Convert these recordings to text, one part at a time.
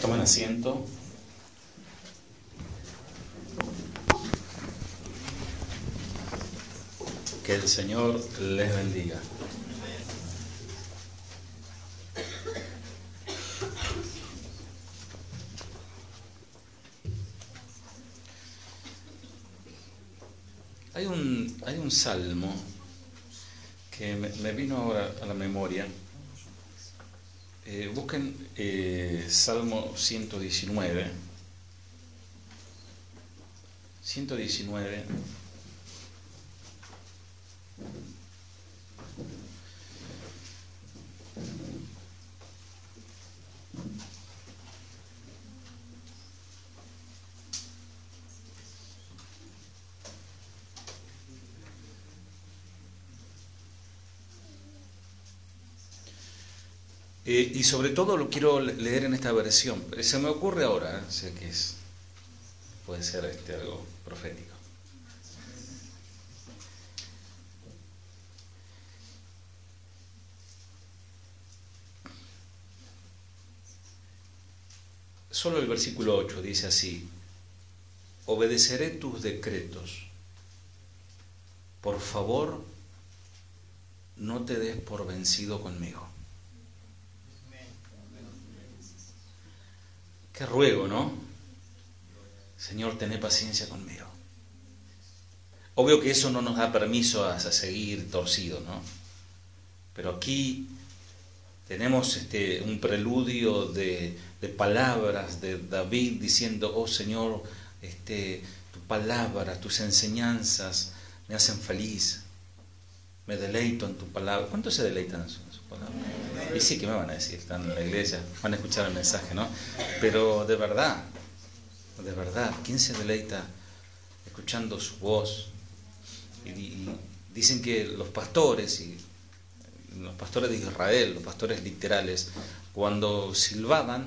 Tomen asiento. Que el Señor les bendiga. Hay un, hay un salmo que me, me vino ahora a la memoria eh, busquen eh, Salmo 119. 119. Eh, y sobre todo lo quiero leer en esta versión. Se me ocurre ahora, ¿eh? que es, puede ser este, algo profético. Solo el versículo 8 dice así, obedeceré tus decretos. Por favor, no te des por vencido conmigo. Qué ruego, ¿no? Señor, tené paciencia conmigo. Obvio que eso no nos da permiso a, seguir torcido, ¿no? Pero aquí tenemos este, un preludio de, palabras de David diciendo, oh Señor, este, tu palabra, tus enseñanzas me hacen feliz, me deleito en tu palabra. ¿Cuántos se deleitan en Y sí, que me van a decir? Están en la iglesia, van a escuchar el mensaje, ¿no? Pero de verdad, de verdad, ¿quién se deleita escuchando su voz? Y, dicen que los pastores, y los pastores de Israel, los pastores literales, cuando silbaban,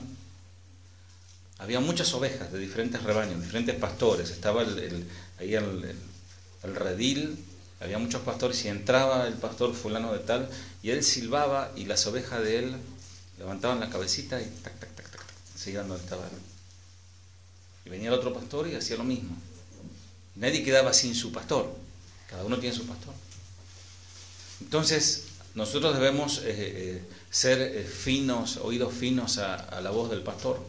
había muchas ovejas de diferentes rebaños, diferentes pastores. Estaba ahí el, el redil había muchos pastores y entraba el pastor fulano de tal y él silbaba y las ovejas de él levantaban la cabecita y tac, tac, tac, tac, seguían donde estaba. Y venía el otro pastor y hacía lo mismo. nadie quedaba sin su pastor. Cada uno tiene su pastor. Entonces, nosotros debemos eh, eh, ser eh, finos, oídos finos a, la voz del pastor.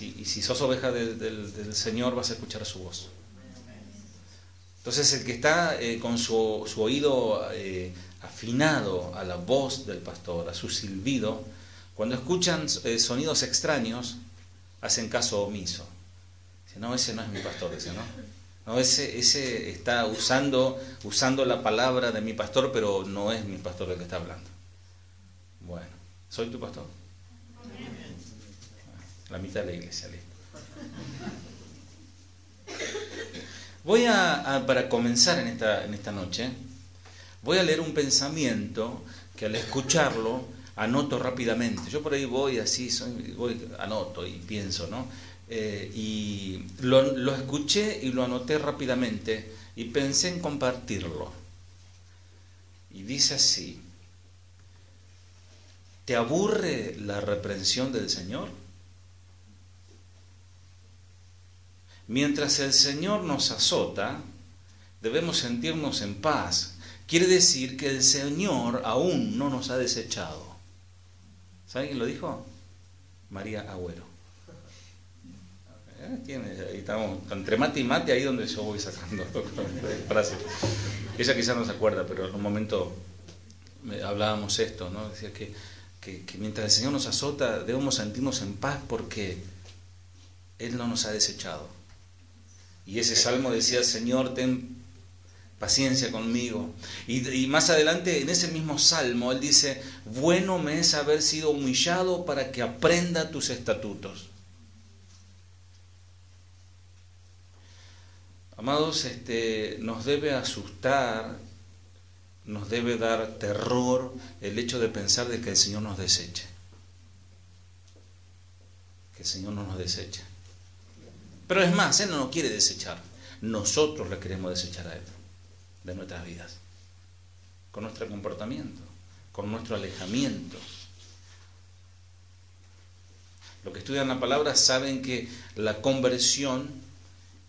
y si sos oveja del Señor, vas a escuchar su voz. Entonces el que está eh, con su, oído eh, afinado a la voz del pastor, a su silbido, cuando escuchan eh, sonidos extraños, hacen caso omiso. Dice, no, ese no es mi pastor, ese no. No, ese, ese está usando, usando la palabra de mi pastor, pero no es mi pastor el que está hablando. Bueno, ¿soy tu pastor? La mitad de la iglesia, listo. Voy a, para comenzar en esta, en esta noche, voy a leer un pensamiento que al escucharlo anoto rápidamente. Yo por ahí voy así, voy, anoto y pienso, ¿no? Eh, y lo, lo escuché y lo anoté rápidamente y pensé en compartirlo. Y dice así, ¿te aburre la reprensión del Señor? Mientras el Señor nos azota, debemos sentirnos en paz. Quiere decir que el Señor aún no nos ha desechado. ¿Sabe quién lo dijo? María Agüero. Eh, ahí estamos, entre mate y mate, ahí donde yo voy sacando frases. Ella quizás no se acuerda, pero en un momento hablábamos esto, ¿no? Decía que, que mientras el Señor nos azota, debemos sentirnos en paz porque Él no nos ha desechado. Y ese salmo decía, Señor, ten paciencia conmigo. Y, más adelante, en ese mismo salmo, él dice, bueno me es haber sido humillado para que aprenda tus estatutos. Amados, este, nos debe asustar, nos debe dar terror el hecho de pensar de que el Señor nos deseche. Que el Señor no nos deseche. Pero es más, Él no nos quiere desechar. Nosotros le queremos desechar a Él de nuestras vidas. Con nuestro comportamiento, con nuestro alejamiento. los que estudian la palabra saben que la conversión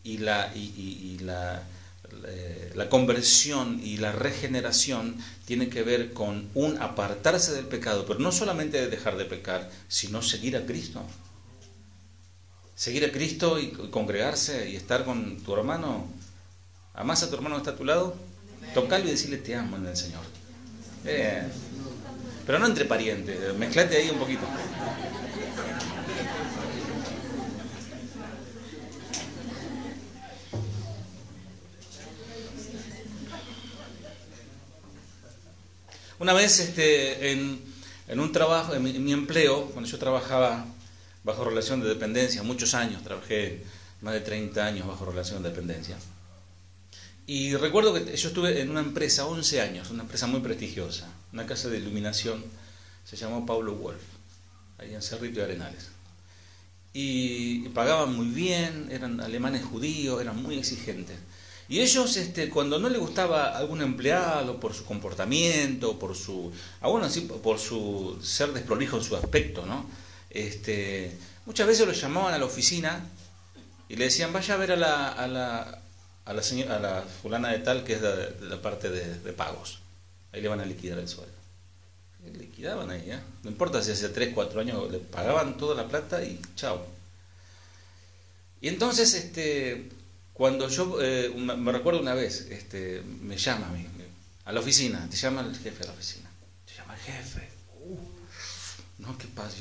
y la, y, la, eh, la, conversión y la regeneración tienen que ver con un apartarse del pecado, pero no solamente de dejar de pecar, sino seguir a Cristo. Seguir a Cristo y congregarse y estar con tu hermano. ¿Amás a tu hermano que está a tu lado? Tocalo y decirle te amo en el Señor. Eh, pero no entre parientes, mezclate ahí un poquito. Una vez este, en, un trabajo, en mi, empleo, cuando yo trabajaba bajo relación de dependencia, muchos años, trabajé más de 30 años bajo relación de dependencia. Y recuerdo que yo estuve en una empresa 11 años, una empresa muy prestigiosa, una casa de iluminación, se llamó Pablo Wolf, ahí en Cerrito y Arenales. Y pagaban muy bien, eran alemanes judíos, eran muy exigentes. Y ellos, este, cuando no le gustaba algún empleado por su comportamiento, por su, aún así, por su ser desprolijo en su aspecto, ¿no? Este, muchas veces lo llamaban a la oficina y le decían, vaya a ver a la, a la, a la, señora, a la fulana de tal que es de, la parte de, pagos. Ahí le van a liquidar el sueldo. liquidaban ahí, ¿eh? No importa si hace 3, 4 años le pagaban toda la plata y chao. Y entonces, este, cuando yo, eh, me recuerdo una vez, este, me llama a, mí, a la oficina, te llama el jefe a la oficina, te llama el jefe,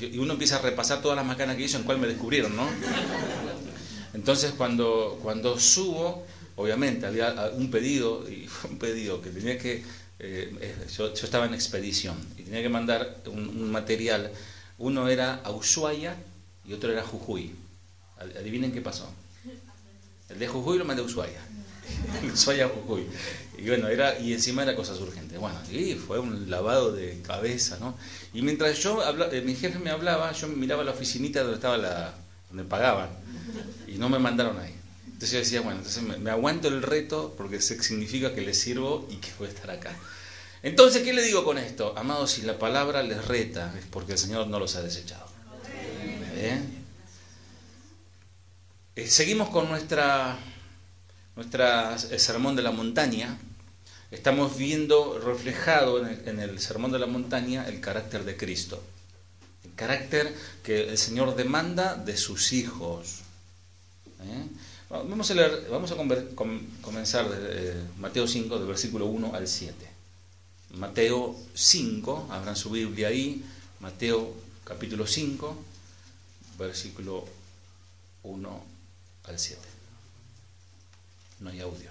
Y uno empieza a repasar todas las macanas que hizo en cuál me descubrieron, ¿no? Entonces cuando, cuando subo, obviamente había un pedido, y un pedido que tenía que, eh, yo, estaba en expedición y tenía que mandar un, un material, uno era a Ushuaia y otro era a Jujuy. Adivinen qué pasó. El de Jujuy lo mandé a Ushuaia. Ushuaia Jujuy. Y bueno, era, y encima era cosas urgentes. Bueno, y fue un lavado de cabeza, ¿no? Y mientras yo hablaba, eh, mi jefe me hablaba, yo miraba la oficinita donde estaba la, donde pagaban. Y no me mandaron ahí. Entonces yo decía, bueno, entonces me, aguanto el reto porque significa que les sirvo y que voy a estar acá. Entonces, ¿qué le digo con esto? Amados, si la palabra les reta, es porque el Señor no los ha desechado. ¿Eh? Eh, seguimos con nuestra, nuestra eh, sermón de la montaña. Estamos viendo reflejado en el, sermón de la montaña el carácter de Cristo. El carácter que el Señor demanda de sus hijos. ¿Eh? Vamos a, leer, vamos a comenzar de Mateo 5, del versículo 1 al 7. Mateo 5, abran su Biblia ahí, Mateo capítulo 5, versículo 1 al 7. No hay audio.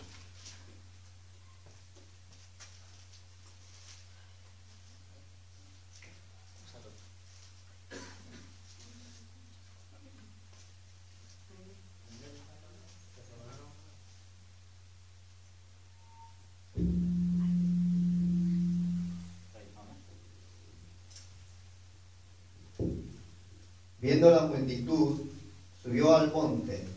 Viendo la multitud, subió al monte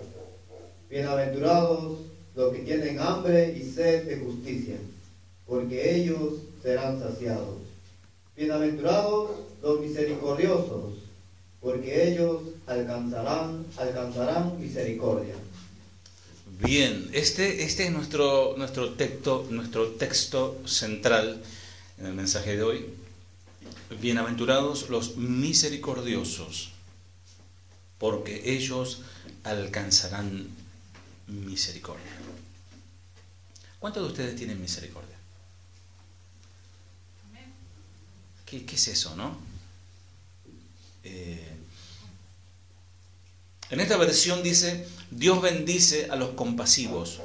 Bienaventurados los que tienen hambre y sed de justicia, porque ellos serán saciados. Bienaventurados los misericordiosos, porque ellos alcanzarán, alcanzarán misericordia. Bien, este, este es nuestro, nuestro, texto, nuestro texto central en el mensaje de hoy. Bienaventurados los misericordiosos, porque ellos alcanzarán misericordia. ¿Cuántos de ustedes tienen misericordia? ¿Qué, qué es eso, no? Eh, en esta versión dice, Dios bendice a los compasivos,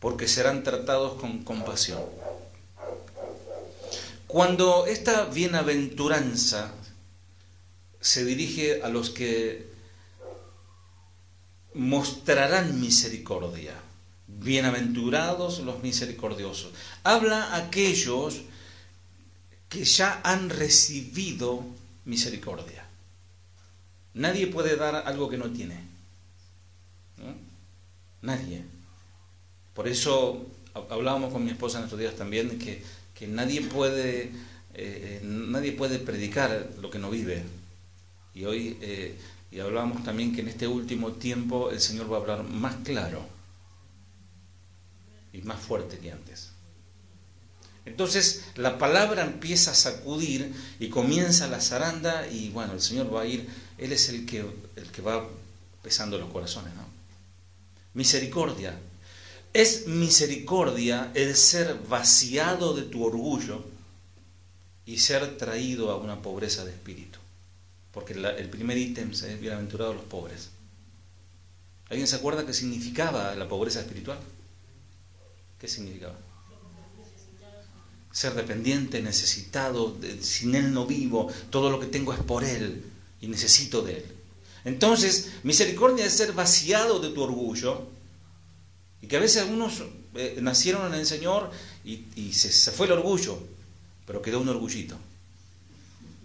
porque serán tratados con compasión. Cuando esta bienaventuranza se dirige a los que mostrarán misericordia. Bienaventurados los misericordiosos. Habla aquellos que ya han recibido misericordia. Nadie puede dar algo que no tiene. Nadie. Por eso hablábamos con mi esposa en estos días también que, que nadie puede eh, nadie puede predicar lo que no vive. Y hoy eh, y hablábamos también que en este último tiempo el Señor va a hablar más claro y más fuerte que antes. Entonces la palabra empieza a sacudir y comienza la zaranda y bueno, el Señor va a ir, Él es el que, el que va pesando los corazones, ¿no? Misericordia. Es misericordia el ser vaciado de tu orgullo y ser traído a una pobreza de espíritu. Porque el primer ítem es bienaventurados los pobres. ¿Alguien se acuerda qué significaba la pobreza espiritual? ¿Qué significaba? Ser dependiente, necesitado, sin Él no vivo, todo lo que tengo es por Él y necesito de Él. Entonces, misericordia es ser vaciado de tu orgullo y que a veces algunos eh, nacieron en el Señor y, se, fue el orgullo, pero quedó un orgullito.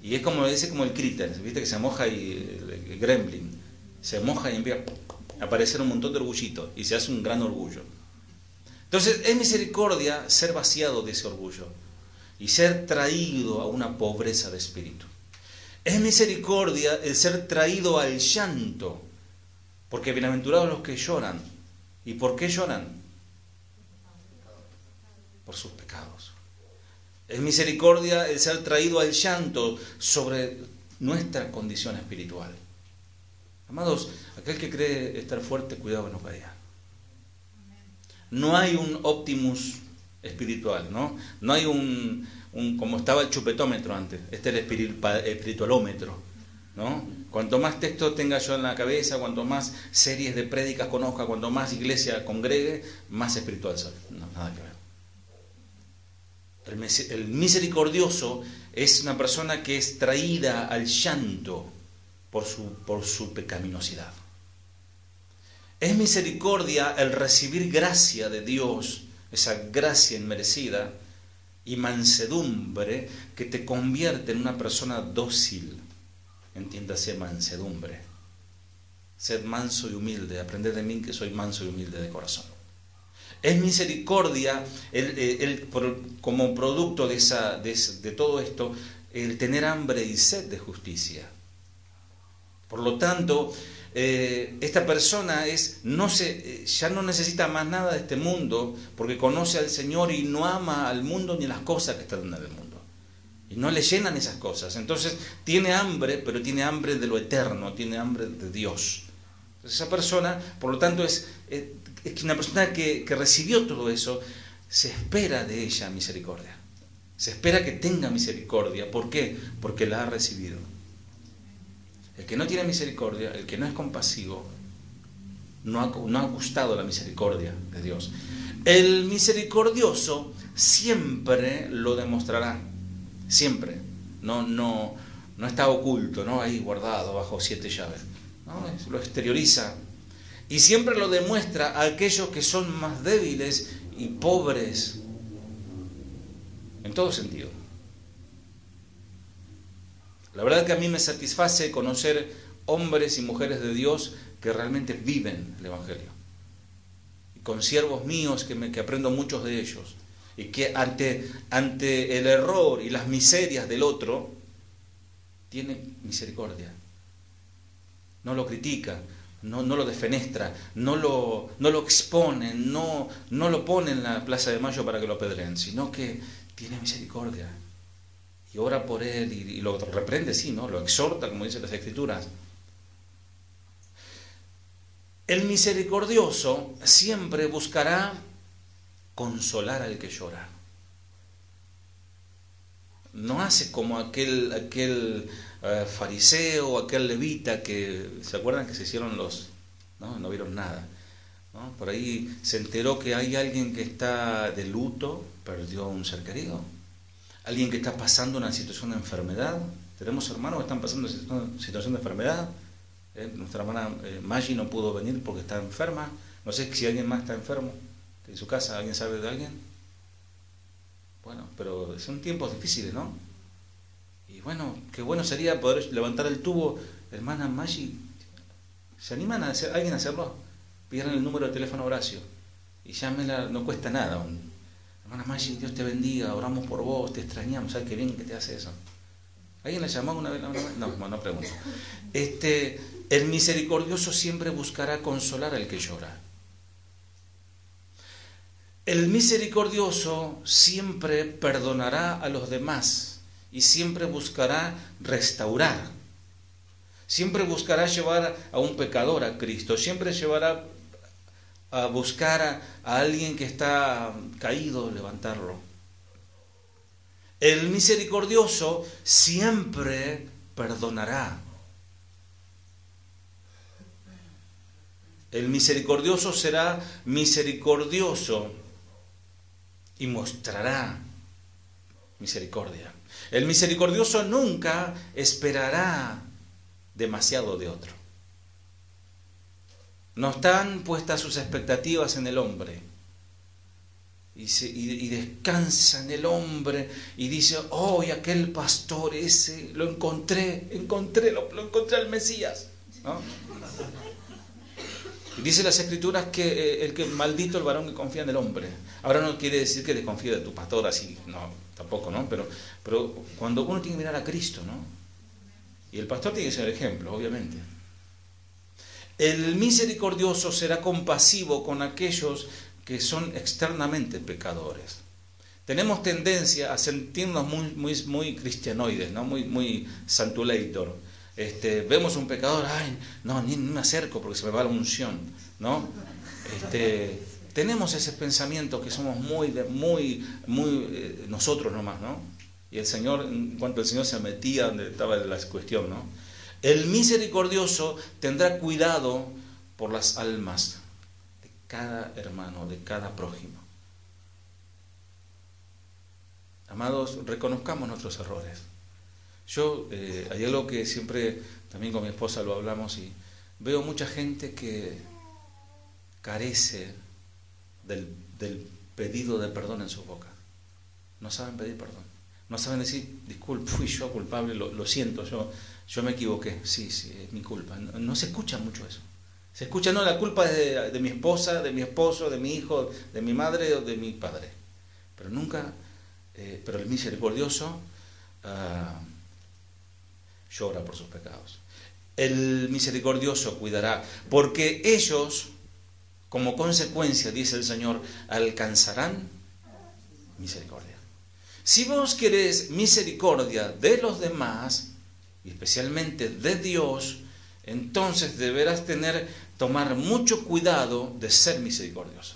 Y es como dice como el critter, viste que se moja y el, gremlin, se moja y empieza a aparecer un montón de orgullitos y se hace un gran orgullo. Entonces es misericordia ser vaciado de ese orgullo y ser traído a una pobreza de espíritu. Es misericordia el ser traído al llanto, porque bienaventurados los que lloran. ¿Y por qué lloran? Por sus pecados. Es misericordia el ser traído al llanto sobre nuestra condición espiritual. Amados, aquel que cree estar fuerte, cuidado que no caiga. No hay un optimus espiritual, ¿no? No hay un, como estaba el chupetómetro antes, este es el espiritualómetro, ¿no? Cuanto más texto tenga yo en la cabeza, cuanto más series de prédicas conozca, cuanto más iglesia congregue, más espiritual soy. Nada que El misericordioso es una persona que es traída al llanto por su, por su pecaminosidad. Es misericordia el recibir gracia de Dios, esa gracia inmerecida, y mansedumbre que te convierte en una persona dócil. Entiéndase mansedumbre. Sed manso y humilde, aprended de mí que soy manso y humilde de corazón. Es misericordia el, como producto de, esa, de, todo esto el tener hambre y sed de justicia. Por lo tanto, eh, esta persona es, no se, eh, ya no necesita más nada de este mundo porque conoce al Señor y no ama al mundo ni las cosas que están en el mundo. Y no le llenan esas cosas. Entonces tiene hambre, pero tiene hambre de lo eterno, tiene hambre de Dios. Esa persona, por lo tanto, es, eh, que una persona que, recibió todo eso, se espera de ella misericordia. Se espera que tenga misericordia. ¿Por qué? Porque la ha recibido. El que no tiene misericordia, el que no es compasivo, no ha, no ha gustado la misericordia de Dios. El misericordioso siempre lo demostrará. Siempre. No, no, no está oculto, ¿no? Ahí guardado bajo siete llaves. Lo exterioriza y siempre lo demuestra a aquellos que son más débiles y pobres en todo sentido. La verdad que a mí me satisface conocer hombres y mujeres de Dios que realmente viven el Evangelio. Y con siervos míos que, me, que aprendo muchos de ellos. Y que ante, ante el error y las miserias del otro, tiene misericordia. No lo critica, no, lo defenestra, no lo, no lo expone, no, no lo pone en la Plaza de Mayo para que lo pedren, sino que tiene misericordia y ora por él y, lo reprende, sí, ¿no? Lo exhorta, como dicen las Escrituras. El misericordioso siempre buscará consolar al que llora. No hace como aquel, aquel eh, fariseo, aquel levita que, ¿se acuerdan que se hicieron los... no, no vieron nada? Por ahí se enteró que hay alguien que está de luto, perdió un ser querido. Alguien que está pasando una situación de enfermedad. Tenemos hermanos que están pasando una situación de enfermedad. Eh, nuestra hermana eh, Maggie no pudo venir porque está enferma. No sé si alguien más está enfermo en su casa. ¿Alguien sabe de alguien? Bueno, pero son tiempos difíciles, ¿no? Bueno, qué bueno sería poder levantar el tubo. Hermana Maggie, ¿se animan a hacer, alguien a hacerlo? Pidan el número de teléfono Horacio y llámela, no cuesta nada. Hermana Maggie, Dios te bendiga, oramos por vos, te extrañamos, ¿sabes qué bien que te hace eso? ¿Alguien la llamó una vez? No, no, no pregunto. Este, el misericordioso siempre buscará consolar al que llora. El misericordioso siempre perdonará a los demás y siempre buscará restaurar. Siempre buscará llevar a un pecador a Cristo, siempre llevará a buscar a, a alguien que está caído, levantarlo. El misericordioso siempre perdonará. El misericordioso será misericordioso y mostrará misericordia. El misericordioso nunca esperará demasiado de otro. No están puestas sus expectativas en el hombre. Y, descansa en el hombre y dice, oh, aquel pastor ese, lo encontré, encontré, lo, encontré al Mesías. Dice las escrituras que eh, el que maldito el varón que confía en el hombre. Ahora no quiere decir que desconfíe de tu pastor así, no, tampoco, ¿no? Pero, pero cuando uno tiene que mirar a Cristo, ¿no? Y el pastor tiene que ser ejemplo, obviamente. El misericordioso será compasivo con aquellos que son externamente pecadores. Tenemos tendencia a sentirnos muy, muy, muy cristianoides, ¿no? muy, muy santulator. Este, vemos un pecador, ay, no, ni, me acerco porque se me va la unción, ¿no? Este, tenemos ese pensamiento que somos muy, muy, muy eh, nosotros nomás, ¿no? Y el Señor, en cuanto el Señor se metía donde estaba la cuestión, ¿no? El misericordioso tendrá cuidado por las almas de cada hermano, de cada prójimo. Amados, reconozcamos nuestros errores. Yo, eh, hay algo que siempre, también con mi esposa lo hablamos y veo mucha gente que carece del, pedido de perdón en su boca. No saben pedir perdón. No saben decir, disculpe, fui yo culpable, lo, siento, yo, yo me equivoqué. Sí, sí, es mi culpa. No, se escucha mucho eso. Se escucha, no, la culpa es de, mi esposa, de mi esposo, de mi hijo, de mi madre o de mi padre. Pero nunca, eh, pero el misericordioso ah, llora por sus pecados. El misericordioso cuidará, porque ellos como consecuencia, dice el Señor, alcanzarán misericordia. Si vos querés misericordia de los demás, y especialmente de Dios, entonces deberás tener, tomar mucho cuidado de ser misericordioso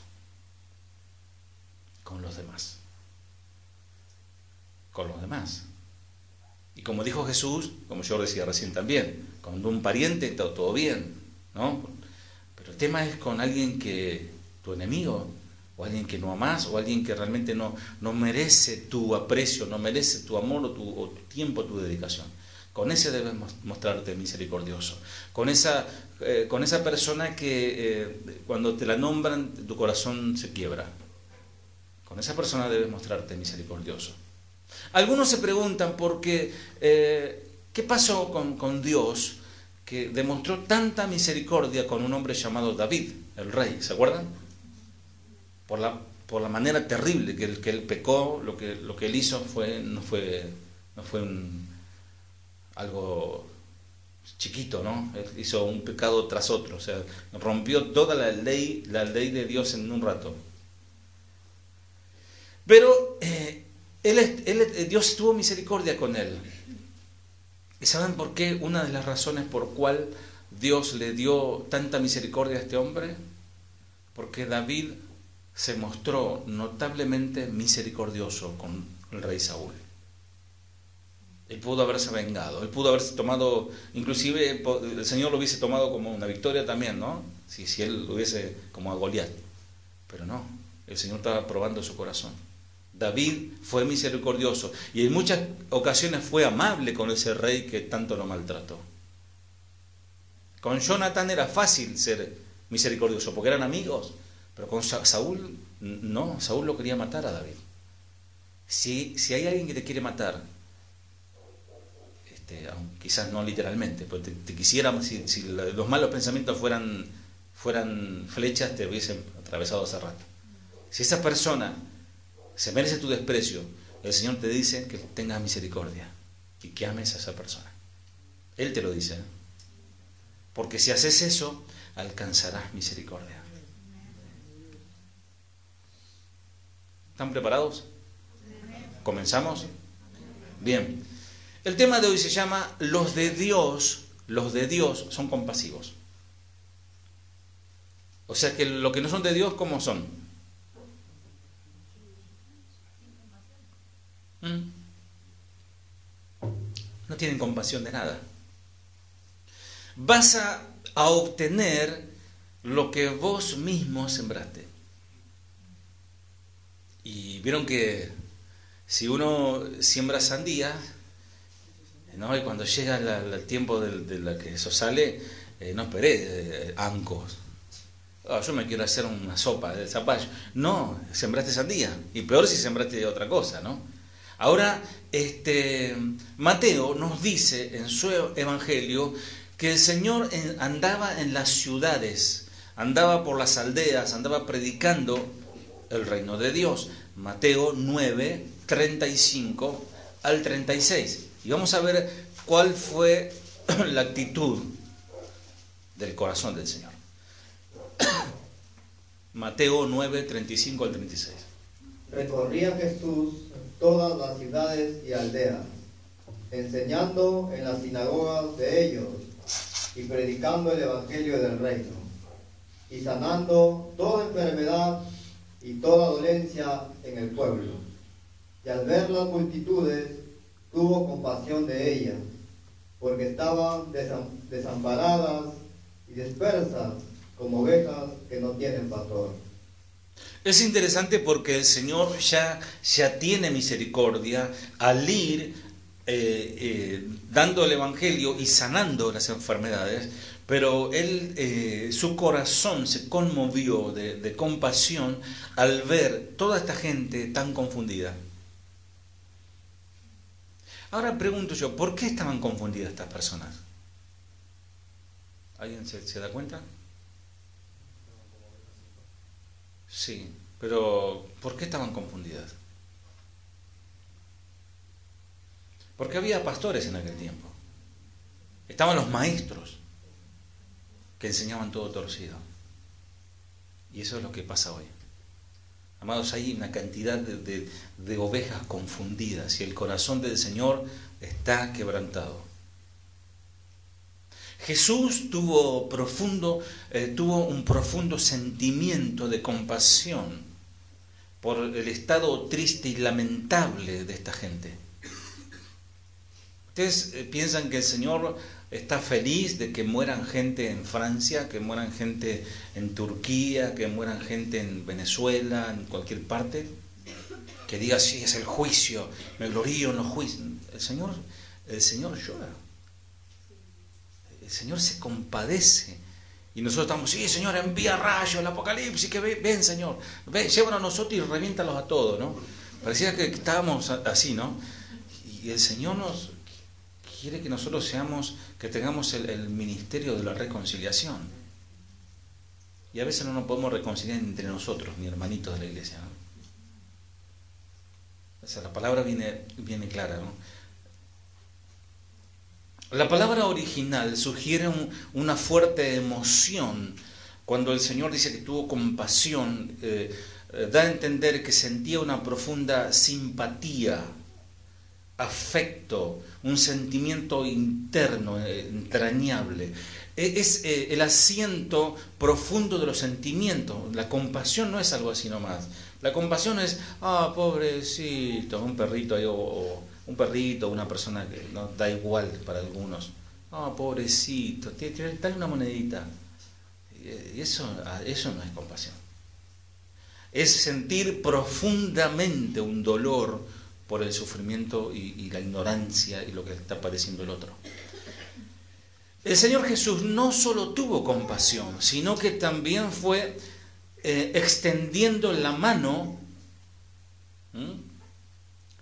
con los demás. Con los demás. Y como dijo Jesús, como yo decía recién también, con un pariente está todo bien, ¿no? el tema es con alguien que, tu enemigo, o alguien que no amas, o alguien que realmente no, no merece tu aprecio, no merece tu amor o tu, tiempo, tu dedicación. Con ese debes mostrarte misericordioso. Con esa, eh, con esa persona que eh, cuando te la nombran tu corazón se quiebra. Con esa persona debes mostrarte misericordioso. Algunos se preguntan por qué, eh, ¿qué pasó con, con Dios que demostró tanta misericordia con un hombre llamado David, el rey, ¿se acuerdan? Por la, por la manera terrible que él, que él pecó, lo que, lo que él hizo fue, no fue, no fue un, algo chiquito, ¿no? Él hizo un pecado tras otro, o sea, rompió toda la ley, la ley de Dios en un rato. Pero eh, él, Dios tuvo misericordia con él. ¿Y saben por qué? Una de las razones por cual Dios le dio tanta misericordia a este hombre, porque David se mostró notablemente misericordioso con el rey Saúl. Él pudo haberse vengado, él pudo haberse tomado, inclusive el Señor lo hubiese tomado como una victoria también, ¿no? Si, si él lo hubiese como a Goliat. Pero no, el Señor estaba probando su corazón. David fue misericordioso y en muchas ocasiones fue amable con ese rey que tanto lo maltrató. Con Jonathan era fácil ser misericordioso porque eran amigos, pero con Saúl no, Saúl lo quería matar a David. Si, si hay alguien que te quiere matar, este, quizás no literalmente, pero te, quisiera, si, si, los malos pensamientos fueran, fueran flechas, te hubiesen atravesado hace rato. Si esa persona se merece tu desprecio, el Señor te dice que tengas misericordia y que ames a esa persona. Él te lo dice. ¿eh? Porque si haces eso, alcanzarás misericordia. ¿Están preparados? ¿Comenzamos? Bien. El tema de hoy se llama Los de Dios, los de Dios son compasivos. O sea que lo que no son de Dios, ¿cómo son? No tienen compasión de nada. Vas a, obtener lo que vos mismo sembraste. Y vieron que si uno siembra sandía, ¿no? y cuando llega el tiempo de, la que eso sale, eh, no esperé eh, ancos. Ah, yo me quiero hacer una sopa de zapallo. No, sembraste sandía. Y peor si sembraste otra cosa, ¿no? Ahora, este, Mateo nos dice en su evangelio que el Señor andaba en las ciudades, andaba por las aldeas, andaba predicando el reino de Dios. Mateo 9, 35 al 36. Y vamos a ver cuál fue la actitud del corazón del Señor. Mateo 9, 35 al 36. Recorría Jesús todas las ciudades y aldeas, enseñando en las sinagogas de ellos y predicando el Evangelio del reino, y sanando toda enfermedad y toda dolencia en el pueblo. Y al ver las multitudes, tuvo compasión de ellas, porque estaban desamparadas y dispersas como ovejas que no tienen pastor. Es interesante porque el Señor ya, ya tiene misericordia al ir eh, eh, dando el Evangelio y sanando las enfermedades, pero él, eh, su corazón se conmovió de compasión al ver toda esta gente tan confundida. Ahora pregunto yo, ¿por qué estaban confundidas estas personas? ¿Alguien se, da cuenta? Sí, pero ¿por qué estaban confundidas? Porque había pastores en aquel tiempo. Estaban los maestros que enseñaban todo torcido. Y eso es lo que pasa hoy. Amados, hay una cantidad de, ovejas confundidas y el corazón del Señor está quebrantado. Jesús tuvo, profundo, eh, tuvo un profundo sentimiento de compasión por el estado triste y lamentable de esta gente. Ustedes eh, piensan que el Señor está feliz de que mueran gente en Francia, que mueran gente en Turquía, que mueran gente en Venezuela, en cualquier parte, que diga sí es el juicio, me glorío en los. El Señor, el Señor llora. El Señor se compadece. Y nosotros estamos, sí, Señor, envía rayos, el apocalipsis, que ven, Señor, ven, llévanos a nosotros y reviéntalos a todos, ¿no? Parecía que estábamos así, ¿no? Y el Señor nos, quiere que nosotros seamos, que tengamos el, ministerio de la reconciliación. Y a veces no nos podemos reconciliar entre nosotros, ni hermanitos de la iglesia. O sea, la palabra viene, viene clara. ¿no? La palabra original sugiere una fuerte emoción. Cuando el Señor dice que tuvo compasión, eh, eh, da a entender que sentía una profunda simpatía afecto, un sentimiento interno, eh, entrañable. E, es el asiento profundo de los sentimientos. La compasión no es algo así nomás. La compasión es, ah, pobrecito, un perrito, o, un perrito, una persona que no da igual para algunos. Ah, pobrecito, dale una monedita. Eso, ah, eso no es compasión. Es sentir profundamente un dolor, por el sufrimiento y, la ignorancia y lo que está padeciendo el otro. El Señor Jesús no solo tuvo compasión, sino que también fue eh, extendiendo la mano,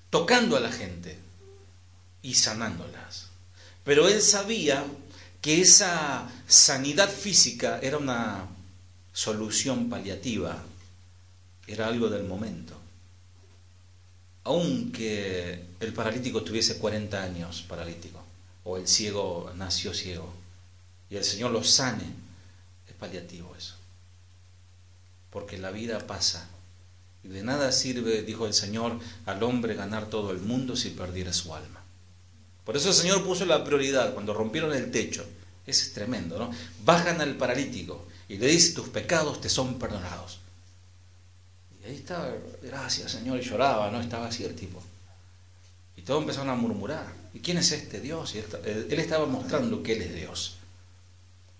tocando a la gente y sanándolas. Pero él sabía que esa sanidad física era una solución paliativa, era algo del momento. Aunque el paralítico tuviese 40 años paralítico, o el ciego nació ciego, y el Señor lo sane, es paliativo eso. Porque la vida pasa. De nada sirve, dijo el Señor, al hombre ganar todo el mundo si perdiera su alma. Por eso el Señor puso la prioridad cuando rompieron el techo. Es tremendo, ¿no? Bajan al paralítico y le dice, tus pecados te son perdonados. Y ahí estaba, gracias Señor, y lloraba, ¿no? Estaba así el tipo. Y todos empezaron a murmurar. ¿Y quién es este Dios? Y él estaba mostrando que Él es Dios.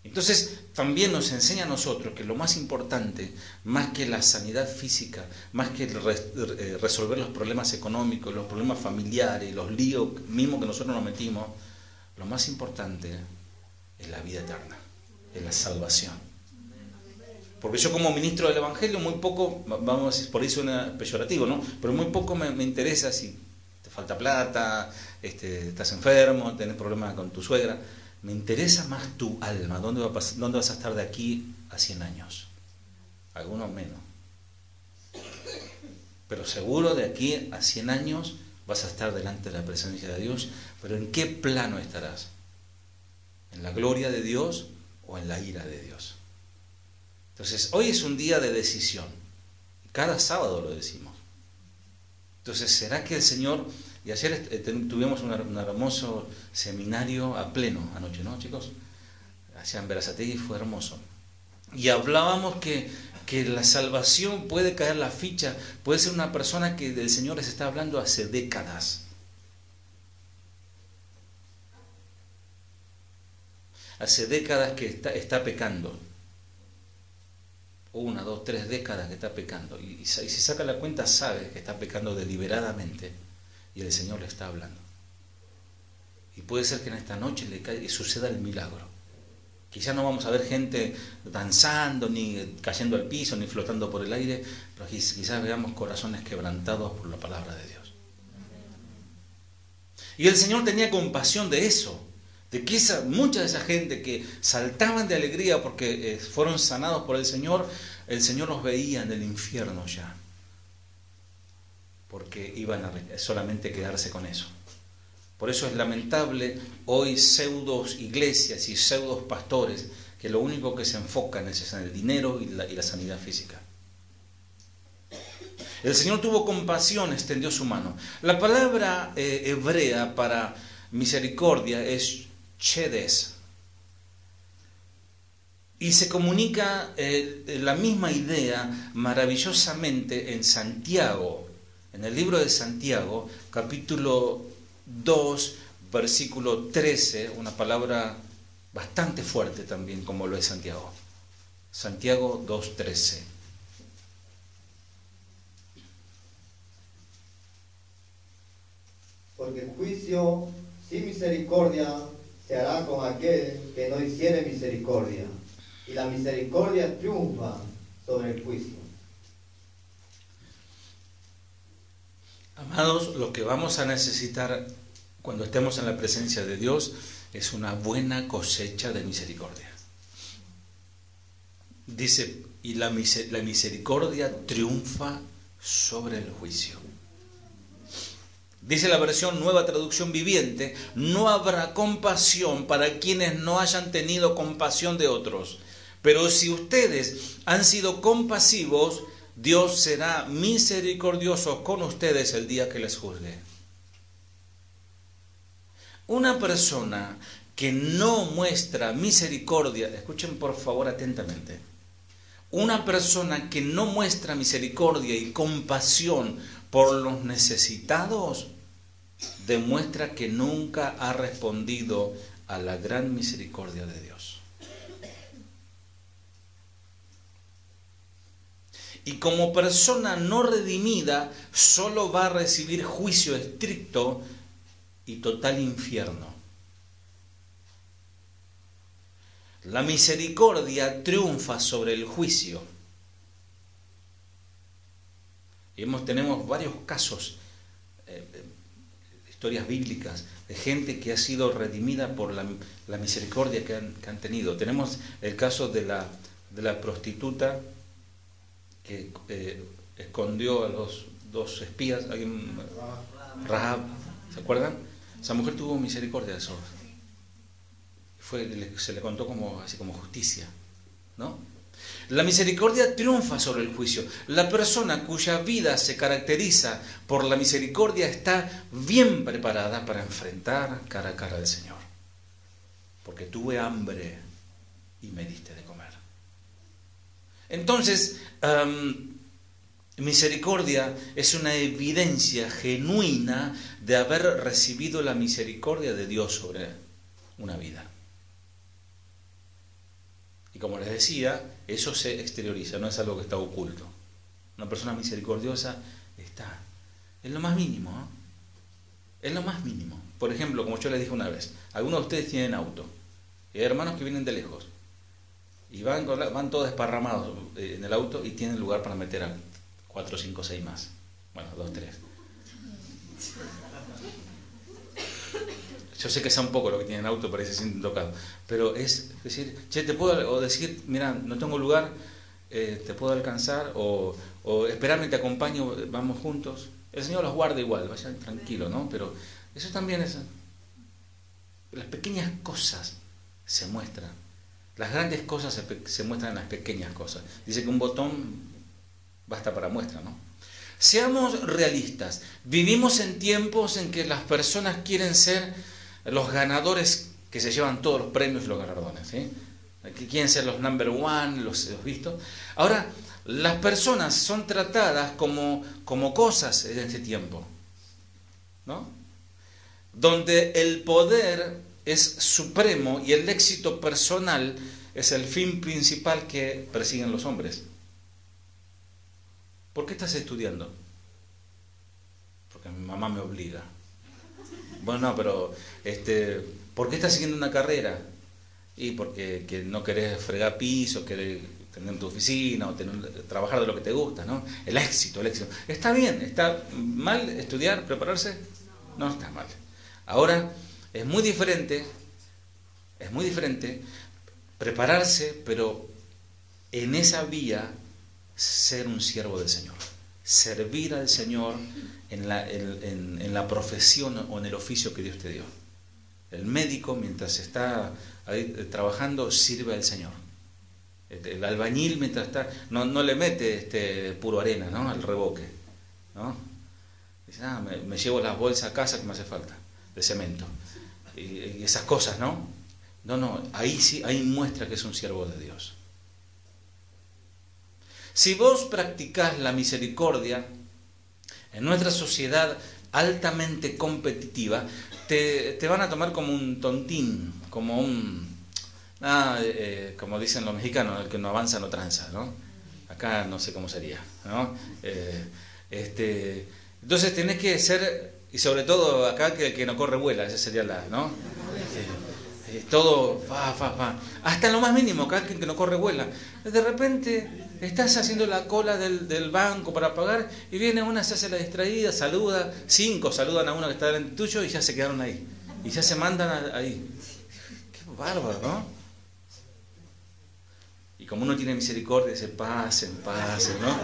Entonces también nos enseña a nosotros que lo más importante, más que la sanidad física, más que eh, resolver los problemas económicos, los problemas familiares, los líos mismos que nosotros nos metimos, lo más importante es la vida eterna, es la salvación. Porque yo como ministro del Evangelio muy poco, vamos a decir, por eso es peyorativo, ¿no? Pero muy poco me, me interesa si te falta plata, este, estás enfermo, tenés problemas con tu suegra me interesa más tu alma, ¿dónde, ¿dónde vas a estar de aquí a 100 años? Algunos menos. Pero seguro de aquí a 100 años vas a estar delante de la presencia de Dios, pero ¿en qué plano estarás? ¿En la gloria de Dios o en la ira de Dios? Entonces, hoy es un día de decisión. Cada sábado lo decimos. Entonces, ¿será que el Señor y ayer eh, tuvimos un, hermoso seminario a pleno anoche, ¿no, chicos? Allá en y fue hermoso. Y hablábamos que, que la salvación puede caer la ficha, puede ser una persona que del Señor les está hablando hace décadas. Hace décadas que está, está pecando. Una, dos, tres décadas que está pecando. Y si saca la cuenta sabe que está pecando deliberadamente y el Señor le está hablando. Y puede ser que en esta noche le suceda el milagro. Quizá no vamos a ver gente danzando, ni cayendo al piso, ni flotando por el aire, pero quizás veamos corazones quebrantados por la palabra de Dios. Y el Señor tenía compasión de eso, de que esa, mucha de esa gente que saltaban de alegría porque eh, fueron sanados por el Señor, el Señor los veía en el infierno ya porque iban a solamente quedarse con eso. Por eso es lamentable hoy pseudos iglesias y pseudos pastores que lo único que se enfocan es en el dinero y la, sanidad física. El Señor tuvo compasión, extendió su mano. La palabra eh, hebrea para misericordia es chedes. Y se comunica eh, la misma idea maravillosamente en Santiago, en el libro de Santiago, capítulo 2, versículo 13, una palabra bastante fuerte también como lo es Santiago. Santiago 2.13. Porque el juicio sin misericordia se hará con aquel que no hiciere misericordia. Y la misericordia triunfa sobre el juicio. Amados, lo que vamos a necesitar cuando estemos en la presencia de Dios es una buena cosecha de misericordia. Dice, y la, misericordia triunfa sobre el juicio. Dice la versión nueva traducción viviente, no habrá compasión para quienes no hayan tenido compasión de otros. Pero si ustedes han sido compasivos, Dios será misericordioso con ustedes el día que les juzgue. Una persona que no muestra misericordia, escuchen por favor atentamente, una persona que no muestra misericordia y compasión por los necesitados, demuestra que nunca ha respondido a la gran misericordia de Dios. Y como persona no redimida solo va a recibir juicio estricto y total infierno. La misericordia triunfa sobre el juicio. Y tenemos varios casos, eh, eh, historias bíblicas, de gente que ha sido redimida por la, misericordia que han, tenido. Tenemos el caso de la prostituta que eh, escondió a los dos espías, Rahab, ¿se acuerdan? Esa mujer tuvo misericordia de esos. Fue, se le contó como, así como justicia, ¿no? La misericordia triunfa sobre el juicio. La persona cuya vida se caracteriza por la misericordia está bien preparada para enfrentar cara a cara al Señor. Porque tuve hambre y me diste de Entonces, misericordia es una evidencia genuina de haber recibido la misericordia de Dios sobre una vida. Y como les decía, eso se exterioriza, no es algo que está oculto. Una persona misericordiosa está. Es lo más mínimo. ¿eh? Es lo más mínimo. Por ejemplo, como yo les dije una vez, algunos de ustedes tienen auto. Hay hermanos que vienen de lejos. Y van, van todos desparramados eh, en el auto y tienen lugar para meter a 4, 5, 6 más. Bueno, 2, 3. Yo sé que es un poco lo que tienen auto, pero se sienten tocados. Pero es decir, che, te puedo o decir, mira, no tengo lugar, eh, te puedo alcanzar, o, o esperarme, te acompaño, vamos juntos. El Señor los guarda igual, vayan tranquilo, ¿no? Pero eso también es. Las pequeñas cosas se muestran. Las grandes cosas se, muestran en las pequeñas cosas. Dice que un botón basta para muestra, ¿no? Seamos realistas. Vivimos en tiempos en que las personas quieren ser los ganadores que se llevan todos los premios y los galardones. ¿sí? Aquí quieren ser los number one, los, vistos. Ahora, las personas son tratadas como, como cosas en este tiempo. ¿no? Donde el poder es supremo y el éxito personal es el fin principal que persiguen los hombres. ¿Por qué estás estudiando? Porque mi mamá me obliga. Bueno, no, pero este, ¿por qué estás siguiendo una carrera? Y porque que no querés fregar piso, querés tener tu oficina o tener, trabajar de lo que te gusta, ¿no? El éxito, el éxito. ¿Está bien? ¿Está mal estudiar, prepararse? No está mal. Ahora, es muy diferente, es muy diferente prepararse, pero en esa vía ser un siervo del Señor servir al Señor en la, en, la, profesión o en el oficio que Dios te dio. El médico, mientras está ahí eh, trabajando, sirve al Señor. El albañil, mientras está, no, no le mete este, puro arena ¿no? al reboque. ¿no? Dice, ah, me, llevo las bolsas a casa que me hace falta, de cemento. Y esas cosas, ¿no? No, no, ahí sí, ahí muestra que es un siervo de Dios. Si vos practicás la misericordia en nuestra sociedad altamente competitiva, te, van a tomar como un tontín, como un, ah, eh, como dicen los mexicanos, el que no avanza no tranza, ¿no? Acá no sé cómo sería, ¿no? Eh, este, entonces tenés que ser, y sobre todo acá que el que no corre vuela, esa sería la, ¿no? Eh, todo, fa, fa, fa. Hasta lo más mínimo, acá que no corre vuela. De repente Estás haciendo la cola del, banco para pagar y viene una, se hace la distraída, saluda, cinco saludan a uno que está delante tuyo y ya se quedaron ahí. Y ya se mandan ahí. Qué bárbaro, ¿no? Y como uno tiene misericordia, dice, pasen, pasen, ¿no?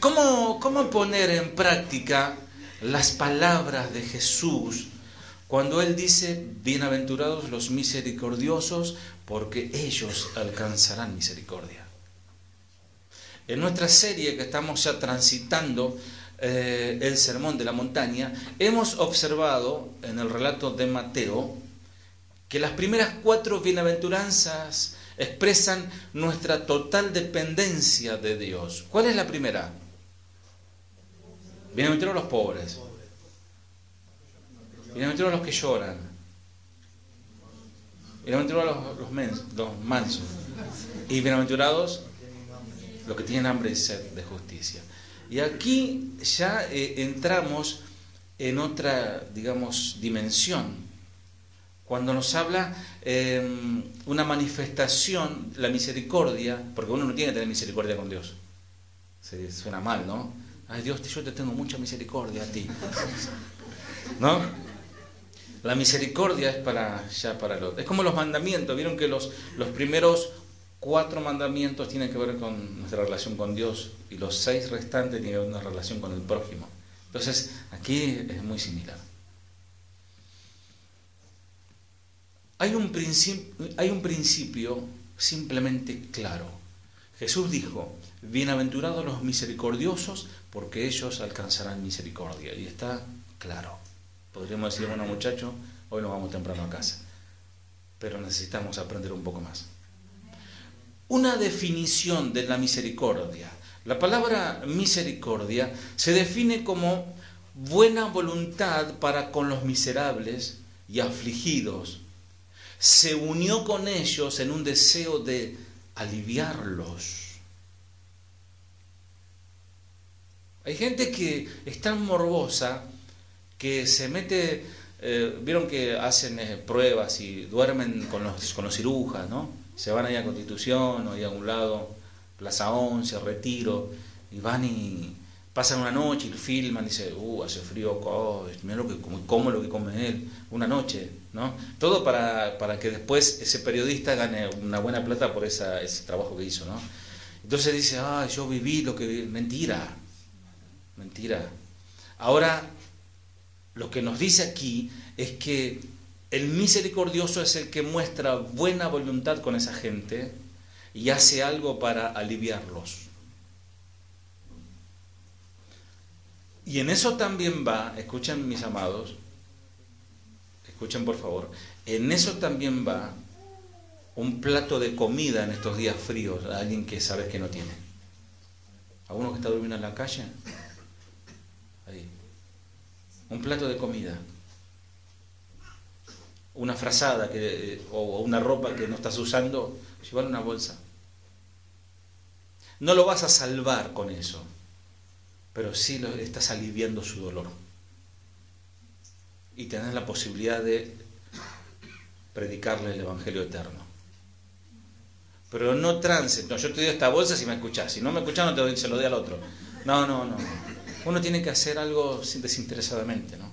¿Cómo, ¿Cómo poner en práctica las palabras de Jesús cuando Él dice, bienaventurados los misericordiosos, porque ellos alcanzarán misericordia. En nuestra serie que estamos ya transitando eh, el sermón de la montaña, hemos observado en el relato de Mateo que las primeras cuatro bienaventuranzas expresan nuestra total dependencia de Dios. ¿Cuál es la primera? Bienaventurados los pobres. Bienaventurados los que lloran. Bienaventurados los, los, mansos. Y bienaventurados los que tienen hambre y sed de justicia. Y aquí ya eh, entramos en otra, digamos, dimensión. cuando nos habla em, una manifestación, la misericordia, porque uno no tiene que tener misericordia con Dios. Se suena mal, ¿no? Ay Dios, yo te tengo mucha misericordia a ti. ¿No? La misericordia es para ya para otro. Es como los mandamientos. Vieron que los, los primeros cuatro mandamientos tienen que ver con nuestra relación con Dios y los seis restantes tienen una relación con el prójimo. Entonces, aquí es muy similar. Hay un, hay un principio simplemente claro. Jesús dijo, bienaventurados los misericordiosos, porque ellos alcanzarán misericordia. Y está claro. Podríamos decir, bueno muchachos, hoy nos vamos temprano a casa. Pero necesitamos aprender un poco más. Una definición de la misericordia. La palabra misericordia se define como buena voluntad para con los miserables y afligidos se unió con ellos en un deseo de aliviarlos. Hay gente que es tan morbosa que se mete, eh, vieron que hacen eh, pruebas y duermen con los, con los cirujas, ¿no? Se van ahí a Constitución o ahí a un lado, Plaza 11, Retiro, y van y pasan una noche y filman y dicen, uh, hace frío, oh, mira lo que, como, lo que come él, una noche, ¿no? Todo para, para, que después ese periodista gane una buena plata por ese trabajo que hizo, ¿no? Entonces dice, ah, yo viví lo que... Mentira, mentira. Ahora, lo que nos dice aquí es que el misericordioso es el que muestra buena voluntad con esa gente y hace algo para aliviarlos. Y en eso también va, escuchen mis amados, escuchen por favor, en eso también va un plato de comida en estos días fríos a alguien que sabes que no tiene. ¿A uno que está durmiendo en la calle? Ahí. Un plato de comida. Una frazada que, o una ropa que no estás usando, llevar una bolsa. No lo vas a salvar con eso pero sí lo, estás aliviando su dolor. Y tenés la posibilidad de predicarle el Evangelio eterno. Pero no trance, no, yo te doy esta bolsa si me escuchás, si no me escuchás no te doy, se lo doy al otro. No, no, no. Uno tiene que hacer algo desinteresadamente, ¿no?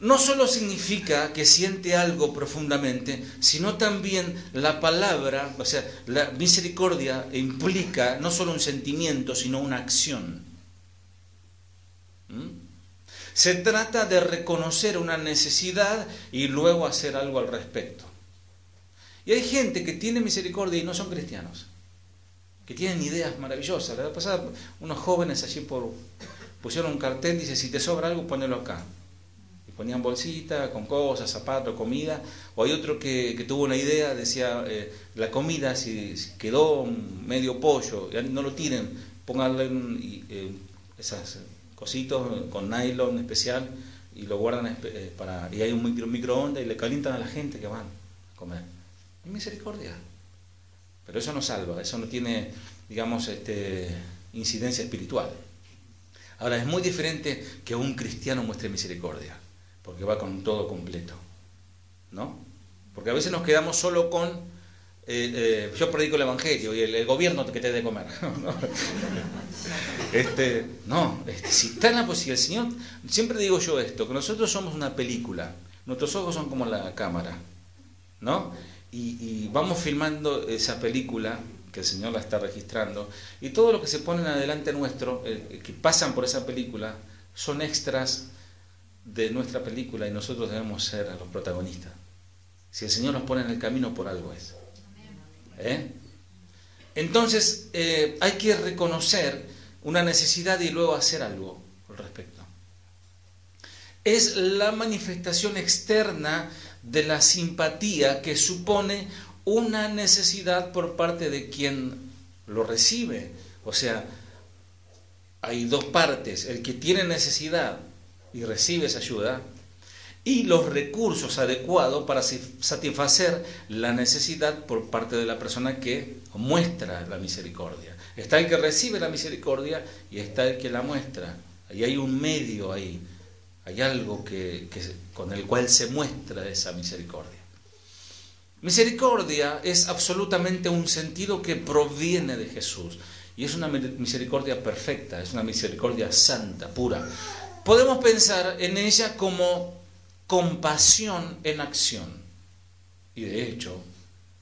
No solo significa que siente algo profundamente, sino también la palabra, o sea, la misericordia implica no solo un sentimiento, sino una acción. ¿Mm? Se trata de reconocer una necesidad y luego hacer algo al respecto. Y hay gente que tiene misericordia y no son cristianos, que tienen ideas maravillosas. La pasada, unos jóvenes allí por, pusieron un cartel, dice, si te sobra algo, ponelo acá. Y ponían bolsita con cosas, zapatos, comida. O hay otro que, tuvo una idea, decía, eh, la comida, si, quedó medio pollo, no lo tiren, pónganle eh, esas cositos con nylon especial y lo guardan eh, para y hay un micro, microondas y le calientan a la gente que van a comer. Es misericordia. Pero eso no salva, eso no tiene, digamos, este, incidencia espiritual. Ahora, es muy diferente que un cristiano muestre misericordia, porque va con todo completo. ¿No? Porque a veces nos quedamos solo con eh, eh, yo predico el Evangelio y el, gobierno que te dé de comer. este, no, este, si está en la posibilidad, el Señor, siempre digo yo esto, que nosotros somos una película, nuestros ojos son como la cámara, ¿no? Y, vamos filmando esa película que el Señor la está registrando, y todo lo que se pone adelante nuestro, eh, que pasan por esa película, son extras de nuestra película y nosotros debemos ser los protagonistas. Si el Señor nos pone en el camino, por algo es. ¿Eh? Entonces eh, hay que reconocer una necesidad y luego hacer algo al respecto. Es la manifestación externa de la simpatía que supone una necesidad por parte de quien lo recibe. O sea, hay dos partes, el que tiene necesidad y recibe esa ayuda, y los recursos adecuados para satisfacer la necesidad por parte de la persona que muestra la misericordia. Está el que recibe la misericordia y está el que la muestra. Y hay un medio ahí, hay algo que, con el cual se muestra esa misericordia. Misericordia es absolutamente un sentido que proviene de Jesús. Y es una misericordia perfecta, es una misericordia santa, pura. Podemos pensar en ella como compasión en acción. Y de hecho,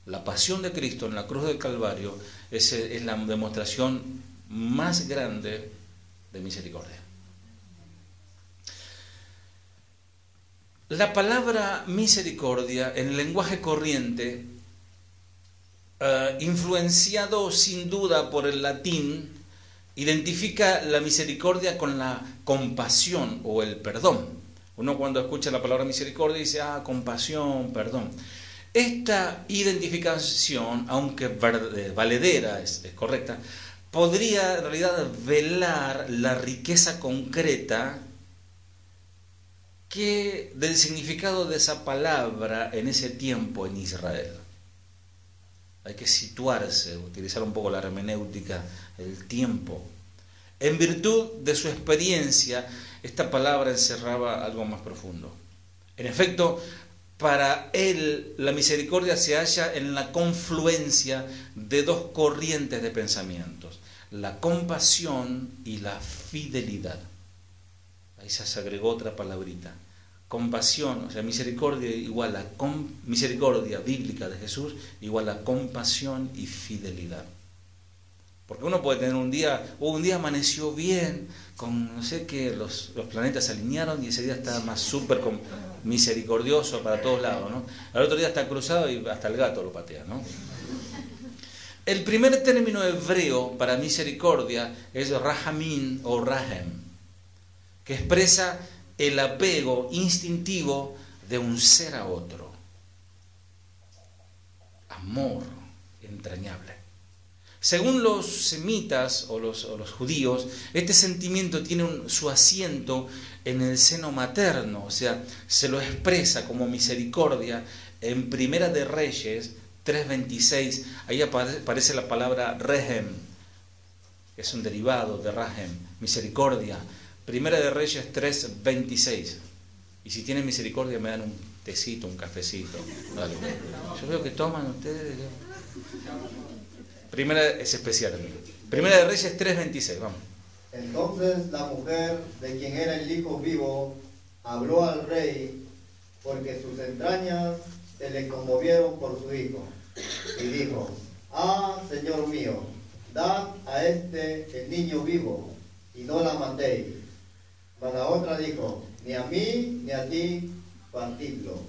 la pasión de Cristo en la cruz del Calvario es, es la demostración más grande de misericordia. La palabra misericordia en el lenguaje corriente, eh, influenciado sin duda por el latín, identifica la misericordia con la compasión o el perdón. Uno cuando escucha la palabra misericordia dice, ah, compasión, perdón. Esta identificación, aunque valedera es, correcta, podría en realidad velar la riqueza concreta que del significado de esa palabra en ese tiempo en Israel. Hay que situarse, utilizar un poco la hermenéutica, el tiempo. En virtud de su experiencia, esta palabra encerraba algo más profundo. En efecto, para él la misericordia se halla en la confluencia de dos corrientes de pensamientos, la compasión y la fidelidad. Ahí se agregó otra palabrita. Compasión, o sea, misericordia igual a misericordia bíblica de Jesús igual a compasión y fidelidad. Porque uno puede tener un día, o un día amaneció bien, con no sé qué, los, los planetas se alinearon y ese día está más súper misericordioso para todos lados, ¿no? Al otro día está cruzado y hasta el gato lo patea, ¿no? El primer término hebreo para misericordia es rahamin o rahem, que expresa el apego instintivo de un ser a otro. Amor entrañable. Según los semitas o los, judíos, este sentimiento tiene su asiento en el seno materno, o sea, se lo expresa como misericordia en Primera de Reyes 3.26, ahí aparece la palabra rehem, que es un derivado de rahem, misericordia. Primera de Reyes 3.26. Y si tienen misericordia me dan un tecito, un cafecito. Yo veo que toman ustedes. Primera es especial. Primera de Reyes 3.26, vamos. Entonces la mujer de quien era el hijo vivo habló al rey porque sus entrañas se le conmovieron por su hijo. Y dijo, ah, Señor mío, dad a este el niño vivo y no la matéis. La otra dijo, ni a mí ni a ti partidlo.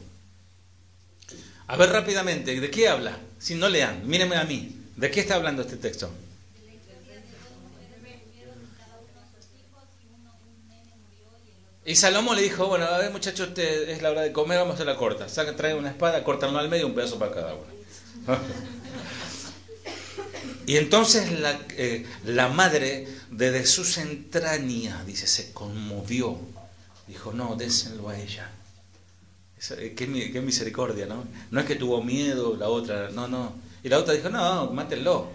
A ver rápidamente, ¿de qué habla? Si no lean, mírenme a mí. ¿De qué está hablando este texto? Y Salomón le dijo, bueno, a ver muchachos, es la hora de comer, vamos a hacer la corta. Saca, trae una espada, cortanlo al medio, un pedazo para cada uno. y entonces la, eh, madre, desde sus entrañas, dice, se conmovió. Dijo, no, désenlo a ella. Eh, qué, misericordia, ¿no? No es que tuvo miedo la otra, no, no y la otra dijo, no, mátenlo,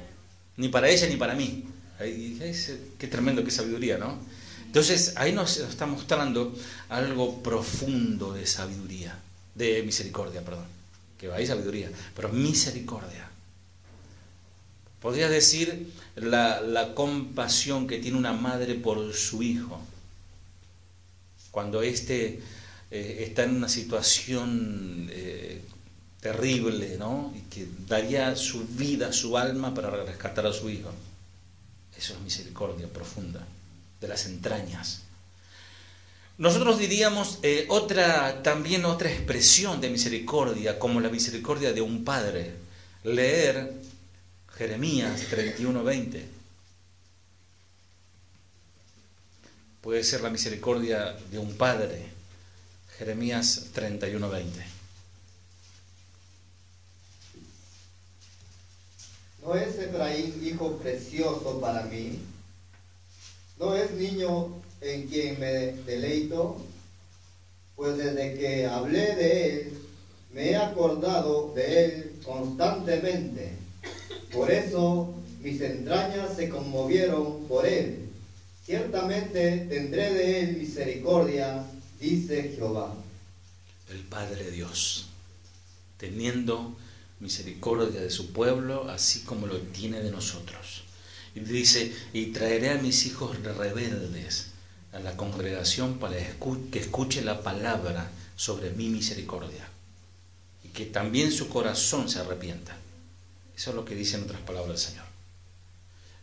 ni para ella ni para mí. Qué tremendo, qué sabiduría, ¿no? Entonces ahí nos está mostrando algo profundo de sabiduría, de misericordia, perdón. Que hay sabiduría, pero misericordia. Podría decir la, compasión que tiene una madre por su hijo. Cuando éste eh, está en una situación eh, terrible, ¿no? Y que daría su vida, su alma para rescatar a su hijo. Eso es misericordia profunda, de las entrañas. Nosotros diríamos eh, otra, también otra expresión de misericordia, como la misericordia de un padre. Leer Jeremías 31:20. Puede ser la misericordia de un padre. Jeremías 31:20. ¿No es Efraín hijo precioso para mí? ¿No es niño en quien me deleito? Pues desde que hablé de él, me he acordado de él constantemente. Por eso mis entrañas se conmovieron por él. Ciertamente tendré de él misericordia, dice Jehová. El Padre Dios, teniendo misericordia de su pueblo, así como lo tiene de nosotros. Y dice, y traeré a mis hijos rebeldes a la congregación para que escuche la palabra sobre mi misericordia. Y que también su corazón se arrepienta. Eso es lo que dice en otras palabras el Señor.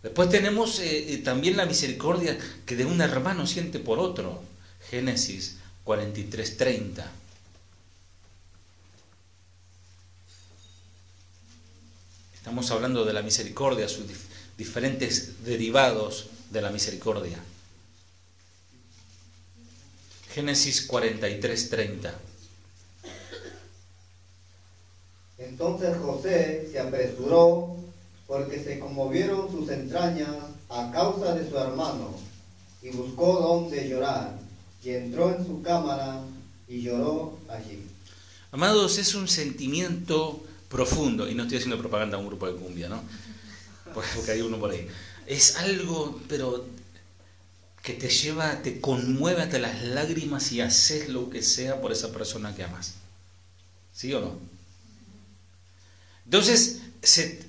Después tenemos eh, eh, también la misericordia que de un hermano siente por otro. Génesis 43:30. Estamos hablando de la misericordia, sus diferentes derivados de la misericordia. Génesis 43:30. Entonces José se apresuró porque se conmovieron sus entrañas a causa de su hermano, y buscó donde llorar, y entró en su cámara y lloró allí. Amados, es un sentimiento profundo, y no estoy haciendo propaganda a un grupo de cumbia, ¿no? Porque hay uno por ahí. Es algo, pero que te lleva, te conmueve hasta las lágrimas y haces lo que sea por esa persona que amas. ¿Sí o no? Entonces,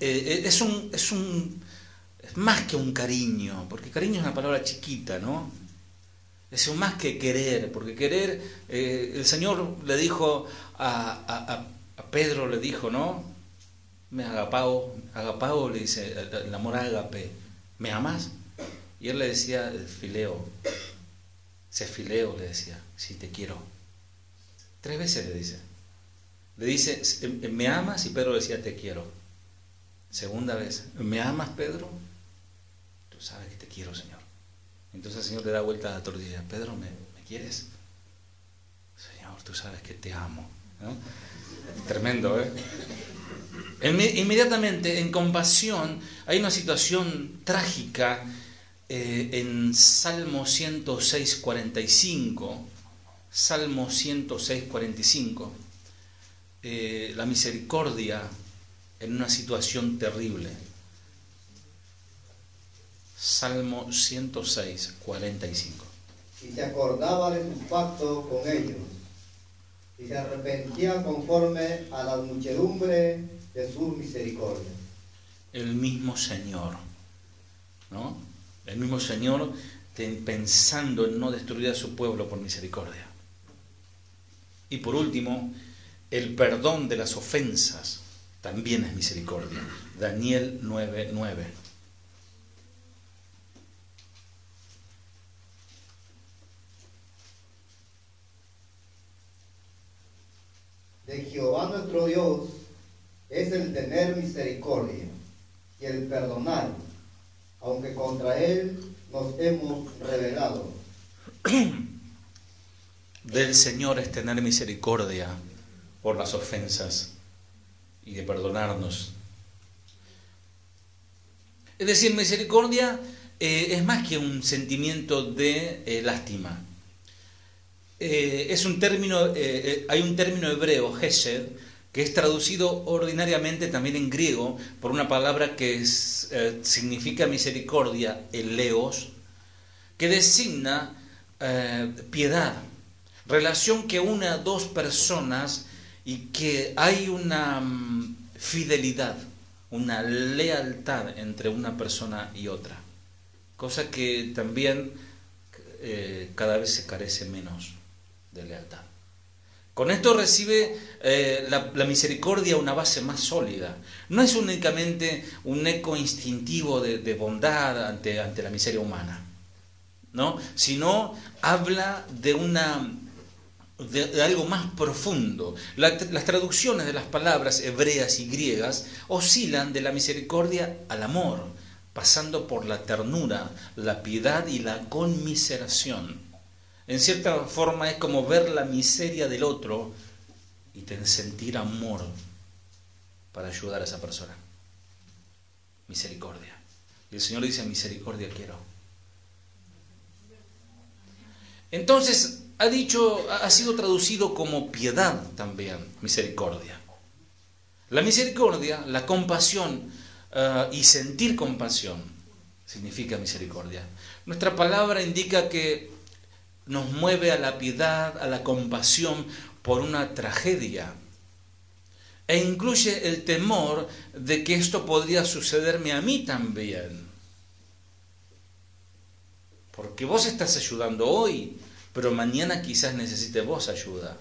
eh, es, un, es, un, más que un cariño, porque cariño es una palabra chiquita, ¿no? Es un más que querer, porque querer, eh, el Señor le dijo a, Pedro, le dijo, ¿no? Me agapao, agapao le dice, el amor agape, ¿me amas? Y él le decía, fileo, se fileo, le decía, si te quiero. Tres veces le dice. Le dice, ¿me amas? Y Pedro decía, te quiero. Segunda vez, ¿me amas, Pedro? Tú sabes que te quiero, Señor. Entonces el Señor le da vuelta a la tortilla. Pedro, ¿me, quieres? Señor, tú sabes que te amo. Tremendo, ¿eh? Inmediatamente, en compasión, hay una situación trágica eh, en Salmo 106, 45. Salmo 106, 45. Eh, la misericordia en una situación terrible. Salmo 106, 45. Y se acordaba de su pacto con ellos, y se arrepentía conforme a la muchedumbre de su misericordia. El mismo Señor, ¿no? El mismo Señor pensando en no destruir a su pueblo por misericordia. Y por último, el perdón de las ofensas también es misericordia. Daniel 9:9. De Jehová nuestro Dios es el tener misericordia y el perdonar, aunque contra Él nos hemos rebelado. Del Señor es tener misericordia por las ofensas y de perdonarnos. Es decir, misericordia eh, es más que un sentimiento de eh, lástima. Eh, es un término, hay un término hebreo, hesed, que es traducido ordinariamente también en griego por una palabra que significa misericordia, eleos, que designa piedad, relación que une a dos personas y que hay una mm, fidelidad, una lealtad entre una persona y otra, cosa que también eh, cada vez se carece menos de lealtad. Con esto recibe eh, la, misericordia una base más sólida. No es únicamente un eco instintivo de, de bondad ante, ante la miseria humana, ¿no? sino habla de una de, algo más profundo. las traducciones de las palabras hebreas y griegas oscilan de la misericordia al amor, pasando por la ternura, la piedad y la conmiseración. En cierta forma es como ver la miseria del otro y sentir amor para ayudar a esa persona. Misericordia. Y el Señor dice, misericordia quiero. Entonces, ha dicho, ha sido traducido como piedad también, misericordia. La misericordia, la compasión eh, y sentir compasión significa misericordia. Nuestra palabra indica que nos mueve a la piedad, a la compasión por una tragedia. E incluye el temor de que esto podría sucederme a mí también. Porque vos estás ayudando hoy, pero mañana quizás necesite vos ayuda.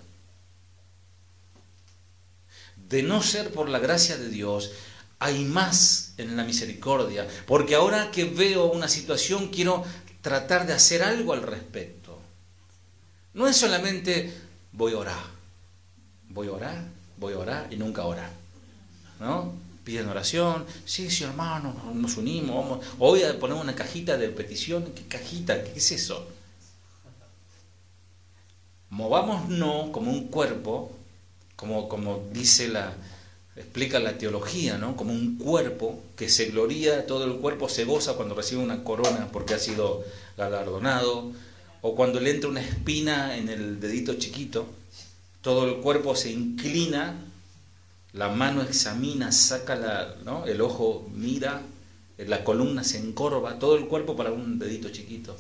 De no ser por la gracia de Dios, hay más en la misericordia. Porque ahora que veo una situación, quiero tratar de hacer algo al respecto. No es solamente voy a orar, voy a orar, voy a orar y nunca orar. ¿No? Piden oración, sí, sí, hermano, nos unimos, vamos. Hoy ponemos una cajita de petición. ¿Qué cajita? ¿Qué es eso? Movámonos como un cuerpo, como, como dice la, explica la teología, ¿no? Como un cuerpo que se gloría, todo el cuerpo se goza cuando recibe una corona porque ha sido galardonado, o cuando le entra una espina en el dedito chiquito, todo el cuerpo se inclina, la mano examina, saca la, ¿no? el ojo mira, la columna se encorva, todo el cuerpo para un dedito chiquito.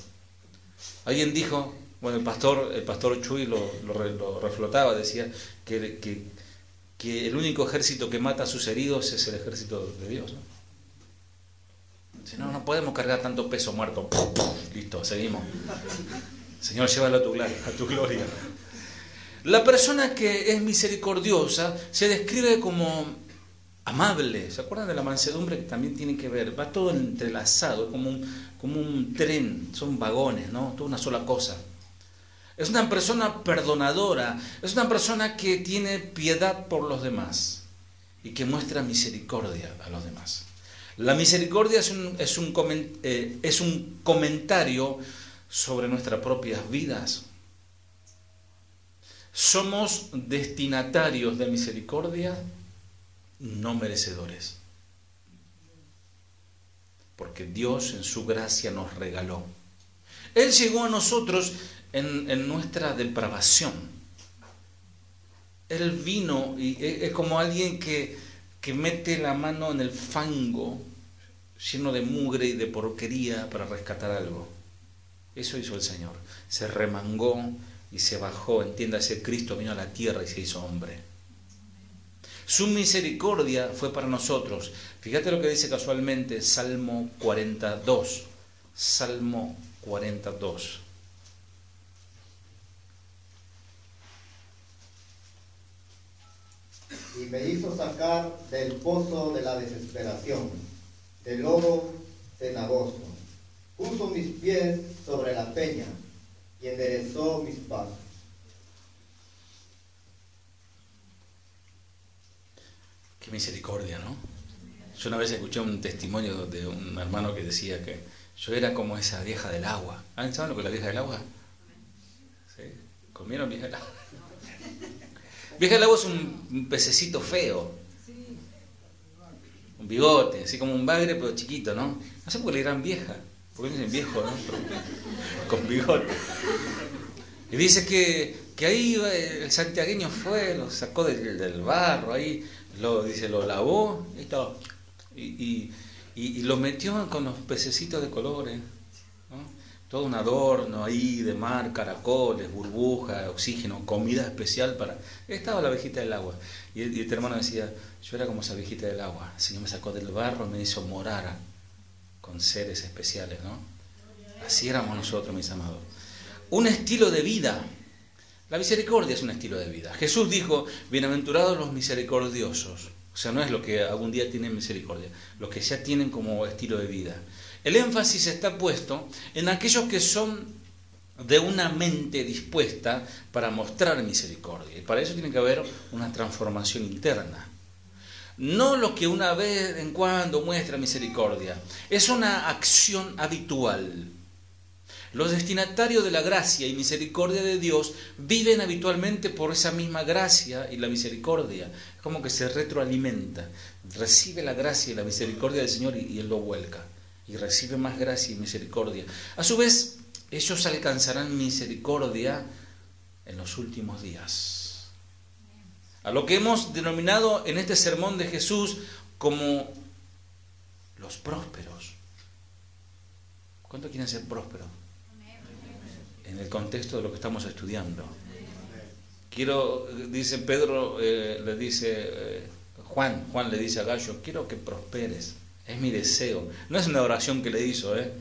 Alguien dijo, bueno, el pastor, el pastor Chuy lo, lo, reflotaba, decía que, el único ejército que mata a sus heridos es el ejército de Dios. ¿no? Si no, no podemos cargar tanto peso muerto. Listo, seguimos. Señor, llévalo a tu, a tu gloria. La persona que es misericordiosa se describe como amable. ¿Se acuerdan de la mansedumbre que también tiene que ver? Va todo entrelazado, como un, como un tren, son vagones, ¿no? Toda una sola cosa. Es una persona perdonadora, es una persona que tiene piedad por los demás y que muestra misericordia a los demás. La misericordia es un, es un, eh, comentario sobre nuestras propias vidas. Somos destinatarios de misericordia, no merecedores. Porque Dios en su gracia nos regaló. Él llegó a nosotros en, nuestra depravación. Él vino y e, es como alguien que, que mete la mano en el fango lleno de mugre y de porquería para rescatar algo. Eso hizo el Señor. Se remangó y se bajó. Entiéndase, Cristo vino a la tierra y se hizo hombre. Su misericordia fue para nosotros. Fíjate lo que dice casualmente Salmo 42. Salmo 42. Y me hizo sacar del pozo de la desesperación, del lodo cenagoso. Puso mis pies sobre la peña y enderezó mis pasos. Qué misericordia, ¿no? Yo una vez escuché un testimonio de un hermano que decía que yo era como esa vieja del agua. ¿Ah, ¿Saben lo que la vieja del agua? ¿Sí? ¿Comieron vieja del agua? Vieja del agua es un, pececito feo. Un bigote, así como un bagre, pero chiquito, ¿no? No sé por qué le dirán vieja. Porque dicen viejo, ¿no? Con bigote. Y dice que, que ahí el santiagueño fue, lo sacó del, barro, ahí lo, dice, lo lavó y, y, y, lo metió con los pececitos de colores todo un adorno ahí de mar, caracoles, burbujas, oxígeno, comida especial para... Estaba la abejita del agua. Y, y este hermano decía, yo era como esa abejita del agua. El Señor me sacó del barro, me hizo morar con seres especiales, ¿no? Así éramos nosotros, mis amados. Un estilo de vida. La misericordia es un estilo de vida. Jesús dijo, bienaventurados los misericordiosos. O sea, no es lo que algún día tienen misericordia, los que ya tienen como estilo de vida. El énfasis está puesto en aquellos que son de una mente dispuesta para mostrar misericordia. Y para eso tiene que haber una transformación interna. No lo que una vez en cuando muestra misericordia, es una acción habitual. Los destinatarios de la gracia y misericordia de Dios viven habitualmente por esa misma gracia y la misericordia. Es como que se retroalimenta. Recibe la gracia y la misericordia del Señor y, y Él lo vuelca y recibe más gracia y misericordia. A su vez, ellos alcanzarán misericordia en los últimos días. A lo que hemos denominado en este sermón de Jesús como los prósperos. ¿Cuánto quieren ser prósperos? En el contexto de lo que estamos estudiando. Quiero, dice Pedro, eh, le dice, eh, Juan, Juan le dice a Gallo, quiero que prosperes, es mi deseo. No es una oración que le hizo, ¿eh?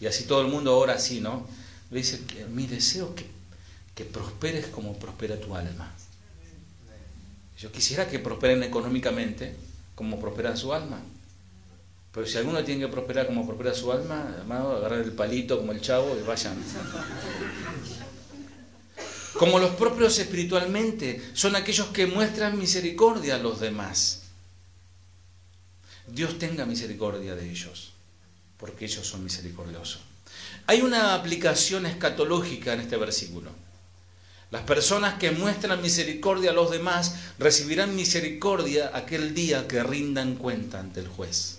Y así todo el mundo ora así, ¿no? Le dice, mi deseo que, que prosperes como prospera tu alma. Yo quisiera que prosperen económicamente como prospera su alma. Pero si alguno tiene que prosperar como prospera su alma, amado, agarrar el palito como el chavo y vayan. Como los propios espiritualmente son aquellos que muestran misericordia a los demás. Dios tenga misericordia de ellos, porque ellos son misericordiosos. Hay una aplicación escatológica en este versículo. Las personas que muestran misericordia a los demás recibirán misericordia aquel día que rindan cuenta ante el juez.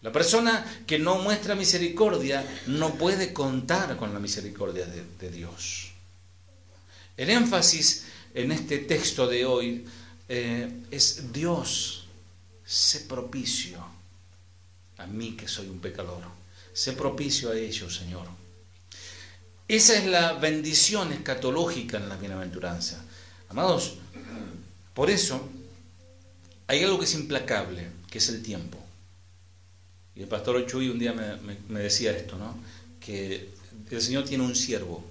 La persona que no muestra misericordia no puede contar con la misericordia de, Dios. El énfasis en este texto de hoy eh, es Dios, sé propicio a mí que soy un pecador. Sé propicio a ellos, Señor. Esa es la bendición escatológica en la bienaventuranza. Amados, por eso hay algo que es implacable, que es el tiempo. Y el pastor Chuy un día me, decía esto, ¿no? Que el Señor tiene un siervo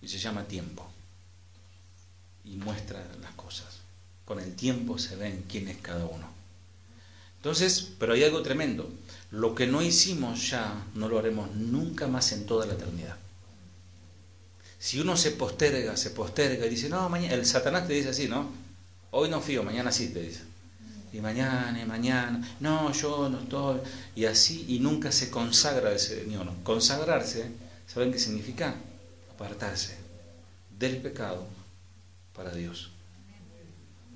y se llama tiempo. Y muestra las cosas. Con el tiempo se ven quién es cada uno. Entonces, pero hay algo tremendo. Lo que no hicimos ya, no lo haremos nunca más en toda la eternidad. Si uno se posterga, se posterga y dice, no, mañana, el Satanás te dice así, ¿no? Hoy no fío, mañana sí te dice y mañana y mañana, no, yo no estoy, y así, y nunca se consagra al Señor. Consagrarse, ¿saben qué significa? Apartarse del pecado para Dios.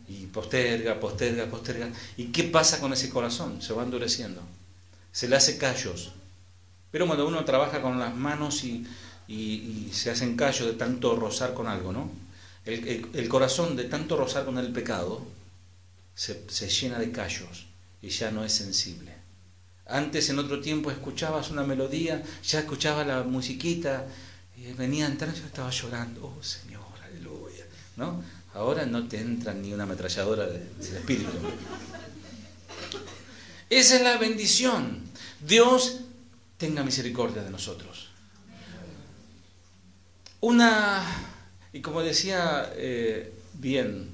Y posterga, posterga, posterga. ¿Y qué pasa con ese corazón? Se va endureciendo. Se le hace callos. Pero cuando uno trabaja con las manos y, se hacen callos de tanto rozar con algo, ¿no? el corazón de tanto rozar con el pecado, se, llena de callos y ya no es sensible. Antes en otro tiempo escuchabas una melodía, ya escuchabas la musiquita y venía a entrar, yo estaba llorando, oh Señor, aleluya. ¿No? Ahora no te entra ni una ametralladora del espíritu. Esa es la bendición. Dios tenga misericordia de nosotros. Una, y como decía eh, bien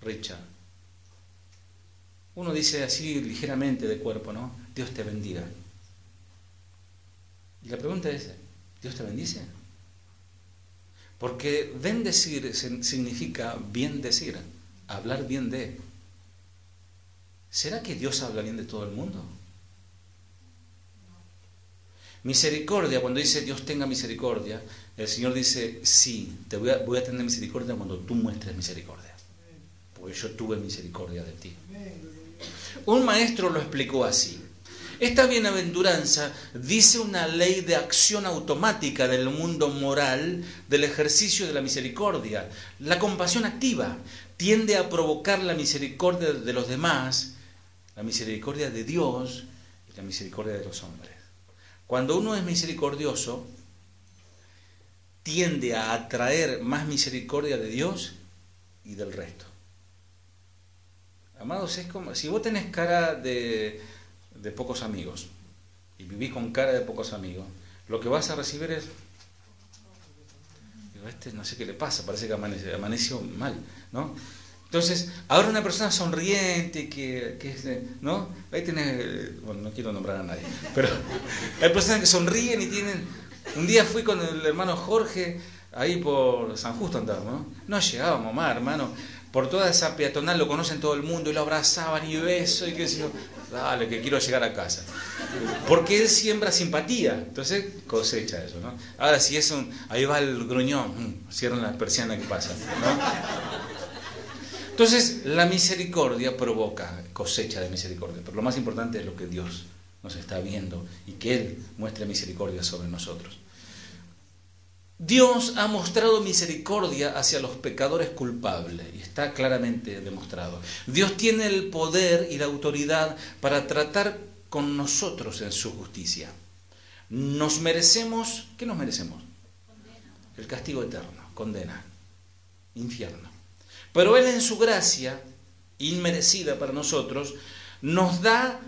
Richard, uno dice así ligeramente de cuerpo, ¿no? Dios te bendiga. Y la pregunta es, ¿Dios te bendice? Porque bendecir significa bien decir, hablar bien de. ¿Será que Dios habla bien de todo el mundo? Misericordia, cuando dice Dios tenga misericordia, el Señor dice, sí, te voy a, voy a tener misericordia cuando tú muestres misericordia. Porque yo tuve misericordia de ti. Un maestro lo explicó así. Esta bienaventuranza dice una ley de acción automática del mundo moral del ejercicio de la misericordia. La compasión activa tiende a provocar la misericordia de los demás, la misericordia de Dios y la misericordia de los hombres. Cuando uno es misericordioso, tiende a atraer más misericordia de Dios y del resto. Amados, es como si vos tenés cara de, pocos amigos y vivís con cara de pocos amigos, lo que vas a recibir es este no sé qué le pasa, parece que amaneció mal, ¿no? Entonces, ahora una persona sonriente, que, que ¿no? Ahí bueno, no quiero nombrar a nadie, pero hay personas que sonríen y tienen... Un día fui con el hermano Jorge, ahí por San Justo andaba, ¿no? No llegábamos más, hermano por toda esa peatonal lo conocen todo el mundo y lo abrazaban y beso y qué sé yo. Dale, que quiero llegar a casa. Porque él siembra simpatía, entonces cosecha eso, ¿no? Ahora si es un, ahí va el gruñón, mm, cierran la persiana que pasa, Entonces la misericordia provoca cosecha de misericordia, pero lo más importante es lo que Dios nos está viendo y que Él muestre misericordia sobre nosotros. Dios ha mostrado misericordia hacia los pecadores culpables y está claramente demostrado. Dios tiene el poder y la autoridad para tratar con nosotros en su justicia. Nos merecemos, ¿qué nos merecemos? El castigo eterno, condena, infierno. Pero Él en su gracia inmerecida para nosotros, nos da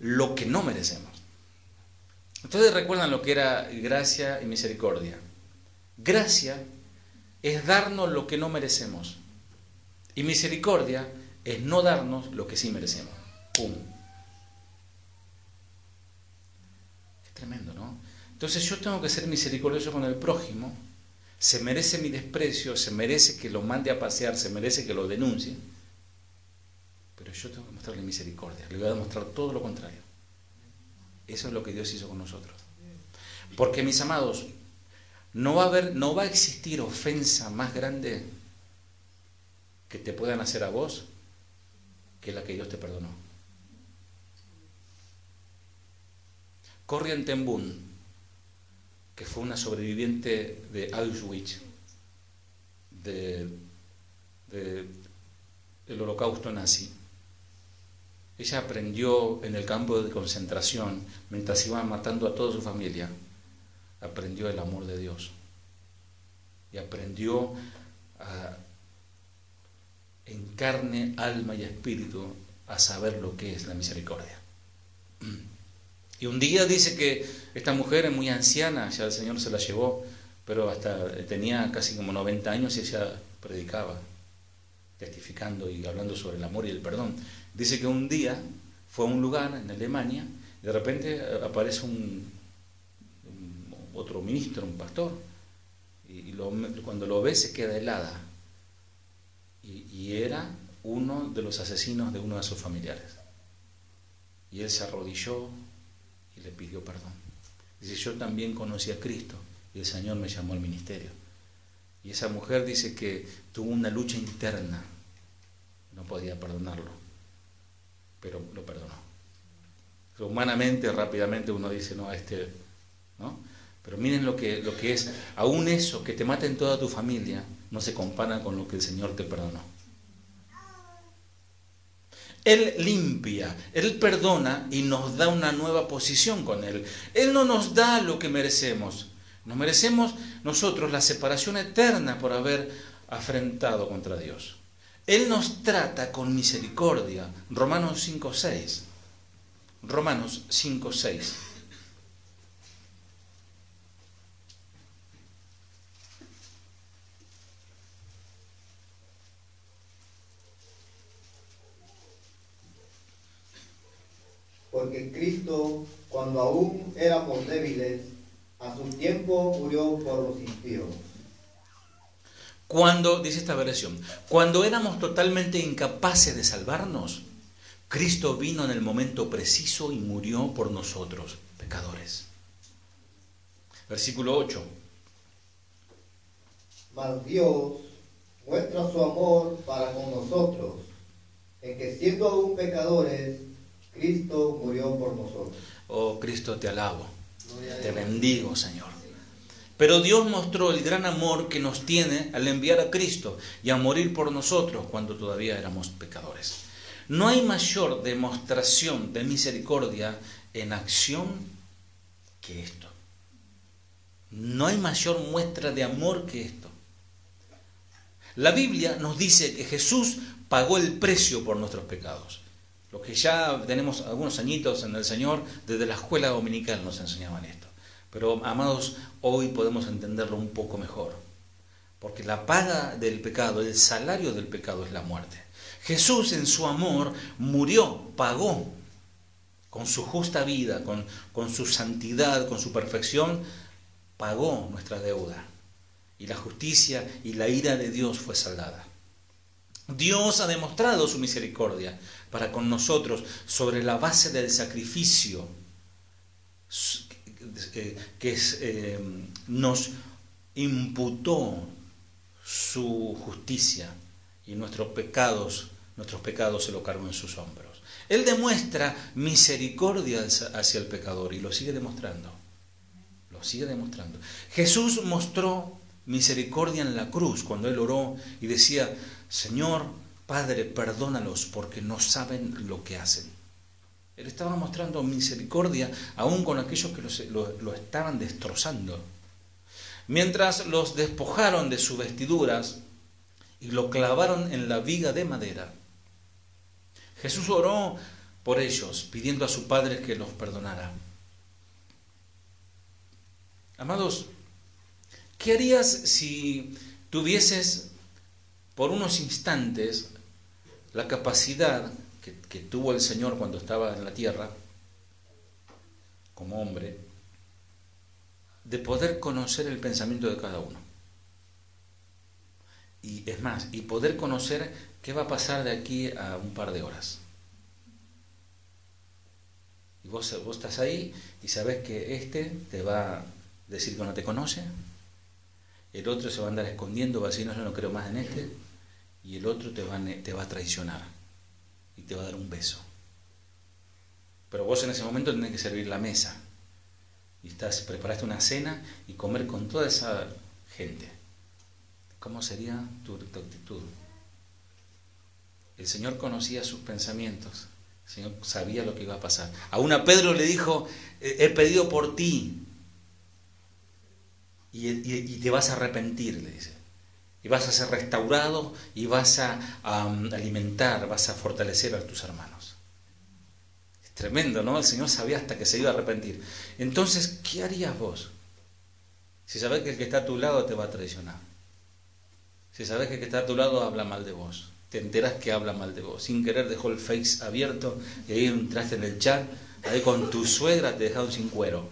lo que no merecemos. Ustedes recuerdan lo que era gracia y misericordia. Gracia es darnos lo que no merecemos. Y misericordia es no darnos lo que sí merecemos. ¡Pum! Es tremendo, ¿no? Entonces yo tengo que ser misericordioso con el prójimo. Se merece mi desprecio, se merece que lo mande a pasear, se merece que lo denuncie. Pero yo tengo que mostrarle misericordia. Le voy a demostrar todo lo contrario. Eso es lo que Dios hizo con nosotros. Porque mis amados, no va a no va a existir ofensa más grande que te puedan hacer a vos que la que Dios te perdonó. Corrian Ten que fue una sobreviviente de Auschwitz, del holocausto nazi, ella aprendió en el campo de concentración, mientras iban matando a toda su familia, aprendió el amor de Dios. Y aprendió en carne, alma y espíritu a saber lo que es la misericordia. Y un día dice que esta mujer es muy anciana, ya el Señor se la llevó, pero hasta tenía casi como 90 años y ella predicaba, testificando y hablando sobre el amor y el perdón. Dice que un día fue a un lugar en Alemania de repente aparece un, otro ministro, un pastor, y, cuando lo ve se queda helada. Y, era uno de los asesinos de uno de sus familiares. Y él se arrodilló y le pidió perdón. Dice, yo también conocí a Cristo y el Señor me llamó al ministerio. Y esa mujer dice que tuvo una lucha interna, no podía perdonarlo pero lo perdonó. humanamente, rápidamente uno dice, no, este, ¿no? Pero miren lo que, lo que es, aún eso, que te maten toda tu familia, no se compara con lo que el Señor te perdonó. Él limpia, Él perdona y nos da una nueva posición con Él. Él no nos da lo que merecemos. Nos merecemos nosotros la separación eterna por haber afrentado contra Dios. Él nos trata con misericordia. Romanos 5.6. Romanos 5.6. Porque Cristo, cuando aún éramos débiles, a su tiempo murió por los impíos. Cuando, dice esta versión, cuando éramos totalmente incapaces de salvarnos, Cristo vino en el momento preciso y murió por nosotros, pecadores. Versículo 8. Mas Dios muestra su amor para con nosotros, en que siendo aún pecadores, Cristo murió por nosotros. Oh Cristo, te alabo, te bendigo, Señor. Pero Dios mostró el gran amor que nos tiene al enviar a Cristo y a morir por nosotros cuando todavía éramos pecadores. No hay mayor demostración de misericordia en acción que esto. No hay mayor muestra de amor que esto. La Biblia nos dice que Jesús pagó el precio por nuestros pecados. Los que ya tenemos algunos añitos en el Señor, desde la escuela dominical nos enseñaban esto. Pero, amados, hoy podemos entenderlo un poco mejor. Porque la paga del pecado, el salario del pecado es la muerte. Jesús en su amor murió, pagó con su justa vida, con, con su santidad, con su perfección, pagó nuestra deuda. Y la justicia y la ira de Dios fue saldada. Dios ha demostrado su misericordia para con nosotros sobre la base del sacrificio eh, que eh, nos imputó su justicia y nuestros pecados, nuestros pecados se lo cargó en sus hombros. Él demuestra misericordia hacia el pecador y lo sigue demostrando. Lo sigue demostrando. Jesús mostró misericordia en la cruz cuando él oró y decía, Señor, Padre, perdónalos porque no saben lo que hacen. Él estaba mostrando misericordia aún con aquellos que lo, estaban destrozando. Mientras los despojaron de sus vestiduras y lo clavaron en la viga de madera, Jesús oró por ellos, pidiendo a su Padre que los perdonara. Amados, ¿qué harías si tuvieses por unos instantes la capacidad que, tuvo el Señor cuando estaba en la tierra, como hombre, de poder conocer el pensamiento de cada uno? Y es más, y poder conocer qué va a pasar de aquí a un par de horas. Y vos, vos estás ahí y sabes que este te va a decir que no te conoce, el otro se va a andar escondiendo, va a decir, no, yo no creo más en este, y el otro te va, a traicionar y te va a dar un beso. Pero vos en ese momento tenés que servir la mesa. Y estás, preparaste una cena y comer con toda esa gente. ¿Cómo sería tu, actitud? El Señor conocía sus pensamientos. El Señor sabía lo que iba a pasar. Aún a Pedro le dijo, he pedido por ti. Y, te vas a arrepentir, le dice. Y vas a ser restaurado y vas a, alimentar, vas a fortalecer a tus hermanos. Es tremendo, ¿no? El Señor sabía hasta que se iba a arrepentir. Entonces, ¿qué harías vos? Si sabes que el que está a tu lado te va a traicionar. Si sabes que el que está a tu lado habla mal de vos, te enteras que habla mal de vos. Sin querer dejó el face abierto y ahí entraste en el chat, ahí con tu suegra te dejaron sin cuero.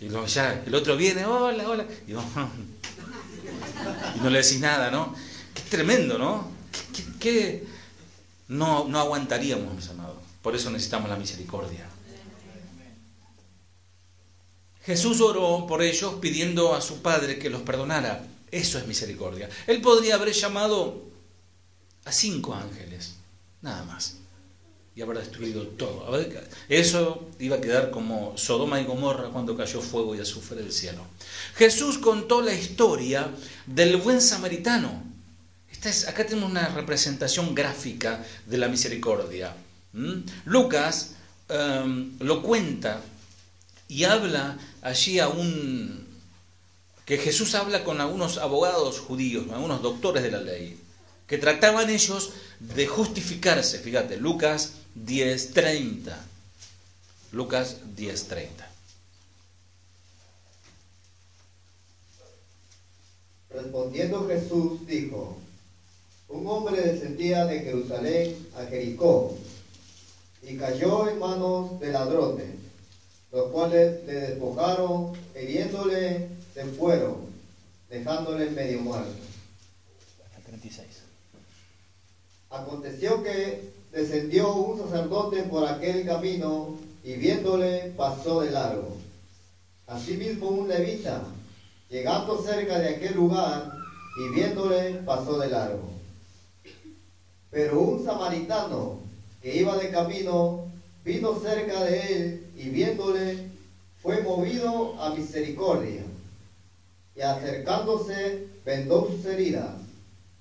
Y luego ya, el otro viene, hola, hola. Y, no le decís nada, ¿no? Qué tremendo, ¿no? ¿Qué, No, no aguantaríamos, mis amados. Por eso necesitamos la misericordia. Jesús oró por ellos pidiendo a su Padre que los perdonara. Eso es misericordia. Él podría haber llamado a cinco ángeles, nada más, y haber destruido todo. Eso iba a quedar como Sodoma y Gomorra cuando cayó fuego y azufre del cielo. Jesús contó la historia del buen samaritano. acá tenemos una representación gráfica de la misericordia. Lucas em, lo cuenta y habla allí a un que Jesús habla con algunos abogados judíos, algunos doctores de la ley, que trataban ellos de justificarse. Fíjate, Lucas 10:30. Lucas 10:30. Respondiendo Jesús dijo, un hombre descendía de Jerusalén a Jericó y cayó en manos de ladrones, los cuales le despojaron, hiriéndole se fueron, dejándole medio muerto. Hasta 36. Aconteció que descendió un sacerdote por aquel camino y viéndole pasó de largo. Asimismo un levita, llegando cerca de aquel lugar y viéndole pasó de largo. Pero un samaritano que iba de camino vino cerca de él y viéndole fue movido a misericordia y acercándose vendó sus heridas,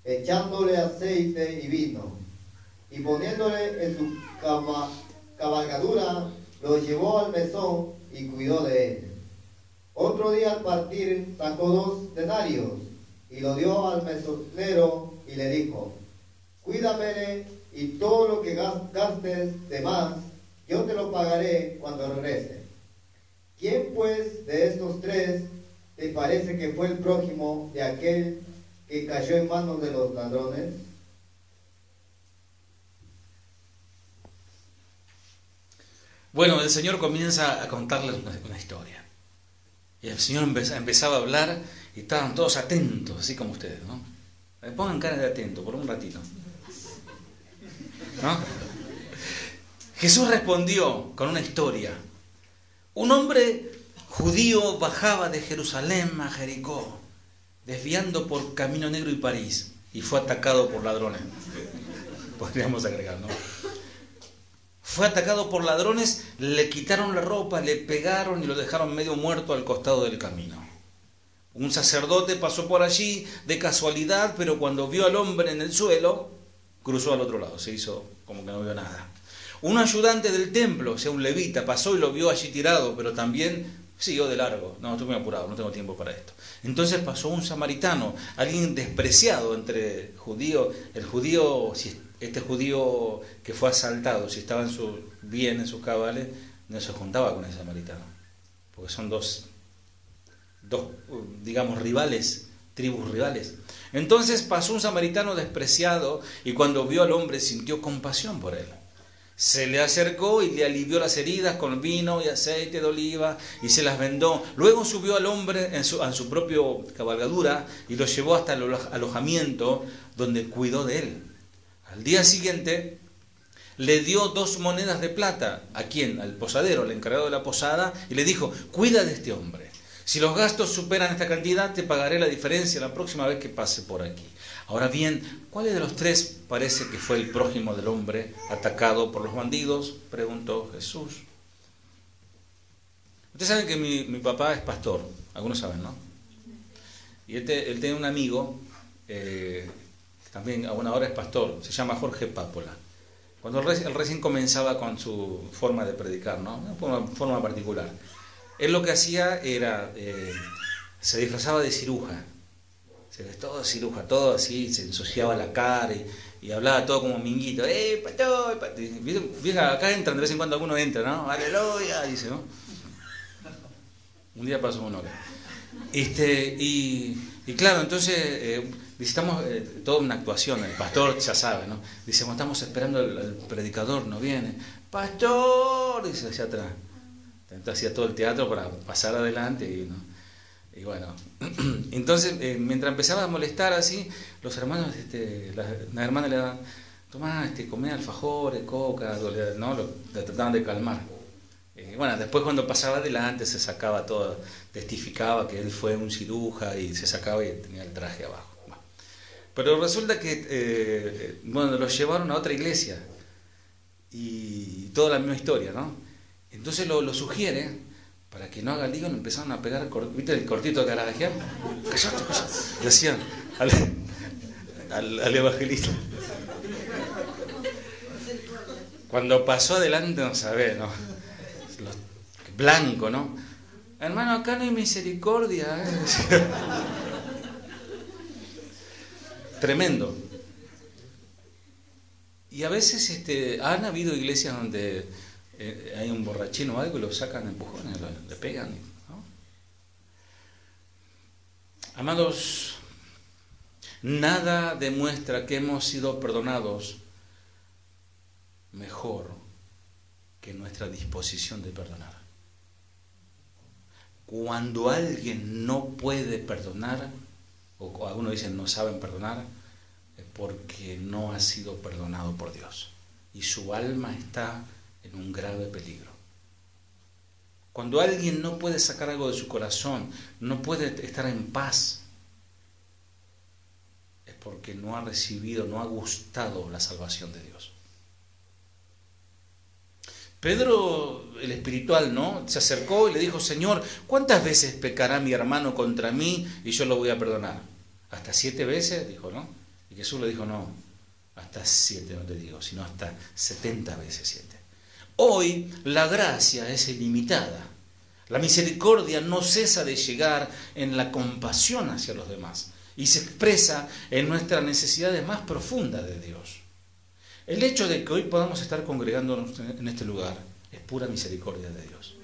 echándole aceite y vino, y poniéndole en su cabalgadura, lo llevó al mesón y cuidó de él. Otro día al partir sacó dos denarios y lo dio al mesonero y le dijo, cuídame y todo lo que gastes de más, yo te lo pagaré cuando regrese. ¿Quién pues de estos tres ¿Te parece que fue el prójimo de aquel que cayó en manos de los ladrones? Bueno, el Señor comienza a contarles una, historia. Y el Señor empezaba a hablar y estaban todos atentos, así como ustedes, ¿no? Eh, pongan cara de atento por un ratito. ¿No? Jesús respondió con una historia. Un hombre judío bajaba de Jerusalén a Jericó, desviando por Camino Negro y París, y fue atacado por ladrones. Podríamos agregar, ¿no? Fue atacado por ladrones, le quitaron la ropa, le pegaron y lo dejaron medio muerto al costado del camino. Un sacerdote pasó por allí de casualidad, pero cuando vio al hombre en el suelo, cruzó al otro lado, se hizo como que no vio nada. Un ayudante del templo, o sea, un levita, pasó y lo vio allí tirado, pero también Siguió de largo, no, estoy muy apurado, no tengo tiempo para esto. Entonces pasó un samaritano, alguien despreciado entre judío, el judío, si este judío que fue asaltado, si estaba en su bien, en sus cabales, no se juntaba con el samaritano, porque son dos, dos digamos, rivales, tribus rivales. Entonces pasó un samaritano despreciado y cuando vio al hombre sintió compasión por él. Se le acercó y le alivió las heridas con vino y aceite de oliva y se las vendó. Luego subió al hombre en su, su propio cabalgadura y lo llevó hasta el alojamiento donde cuidó de él. Al día siguiente le dio dos monedas de plata. ¿A quién? Al posadero, al encargado de la posada, y le dijo, cuida de este hombre. Si los gastos superan esta cantidad, te pagaré la diferencia la próxima vez que pase por aquí. Ahora bien, ¿cuál de los tres parece que fue el prójimo del hombre atacado por los bandidos? Preguntó Jesús. Ustedes saben que mi, papá es pastor, algunos saben, ¿no? Y él, tiene un amigo, eh, también a buena hora es pastor, se llama Jorge Pápola. Cuando él, recién comenzaba con su forma de predicar, ¿no? Una forma particular. Él lo que hacía era, eh, se disfrazaba de ciruja, se todo ciruja, todo así, se ensuciaba la cara y, hablaba todo como minguito, ¡eh, pato! Vieja, acá entran, de vez en cuando alguno entra, ¿no? ¡Aleluya! Dice. Un día pasó uno acá. Este, y, claro, entonces eh, necesitamos eh, toda una actuación, el pastor ya sabe, ¿no? Dice, estamos esperando el, predicador, no viene. ¡Pastor! Dice hacia atrás. Entonces hacía todo el teatro para pasar adelante y, bueno. Entonces, eh, mientras empezaba a molestar así, los hermanos, este, las, hermanas le daban, tomá, este, alfajores, coca, ¿no? Lo, trataban de calmar. Eh, bueno, después cuando pasaba adelante se sacaba todo, testificaba que él fue un ciruja y se sacaba y tenía el traje abajo. Pero resulta que, eh, bueno, los llevaron a otra iglesia y toda la misma historia, ¿no? Entonces lo, sugiere, para que no haga lío, empezaron a pegar, ¿viste el cortito de Callate, callate. Decían al, al, evangelista. Cuando pasó adelante, no sabe, ¿no? blanco, ¿no? Hermano, acá no hay misericordia. ¿eh? Tremendo. Y a veces este, han habido iglesias donde eh, hay un borrachino o algo y lo sacan empujones, le pegan. Amados, nada demuestra que hemos sido perdonados mejor que nuestra disposición de perdonar. Cuando alguien no puede perdonar, o algunos dicen no saben perdonar, porque no ha sido perdonado por Dios. Y su alma está en un grave peligro. Cuando alguien no puede sacar algo de su corazón, no puede estar en paz, es porque no ha recibido, no ha gustado la salvación de Dios. Pedro, el espiritual, ¿no? Se acercó y le dijo, Señor, ¿cuántas veces pecará mi hermano contra mí y yo lo voy a perdonar? ¿Hasta siete veces? Dijo, ¿no? Y Jesús le dijo, no, hasta siete no te digo, sino hasta setenta veces siete. Hoy la gracia es ilimitada. La misericordia no cesa de llegar en la compasión hacia los demás y se expresa en nuestras necesidades más profundas de Dios. El hecho de que hoy podamos estar congregándonos en este lugar es pura misericordia de Dios.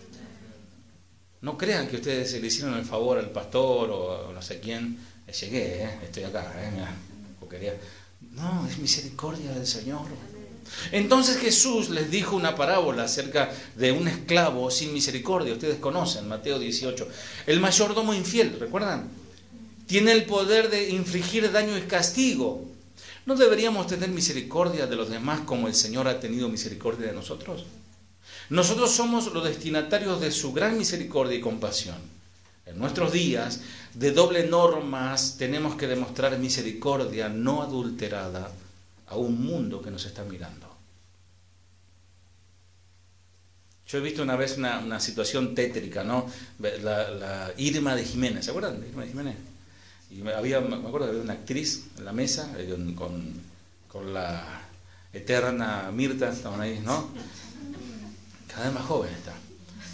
No crean que ustedes se le hicieron el favor al pastor o no sé quién. Llegué, ¿eh? estoy acá, ¿eh? No, es misericordia del Señor. Entonces Jesús les dijo una parábola acerca de un esclavo sin misericordia. Ustedes conocen, Mateo 18. El mayordomo infiel, ¿recuerdan? Tiene el poder de infligir daño y castigo. ¿No deberíamos tener misericordia de los demás como el Señor ha tenido misericordia de nosotros? Nosotros somos los destinatarios de su gran misericordia y compasión. En nuestros días de doble normas tenemos que demostrar misericordia no adulterada a un mundo que nos está mirando. Yo he visto una vez una, situación tétrica, ¿no? La, Irma de Jiménez, ¿se acuerdan de Irma de Jiménez? Y había, me acuerdo que había una actriz en la mesa eh, con, con, la eterna Mirta, estaban ahí, ¿no? Cada vez más joven está.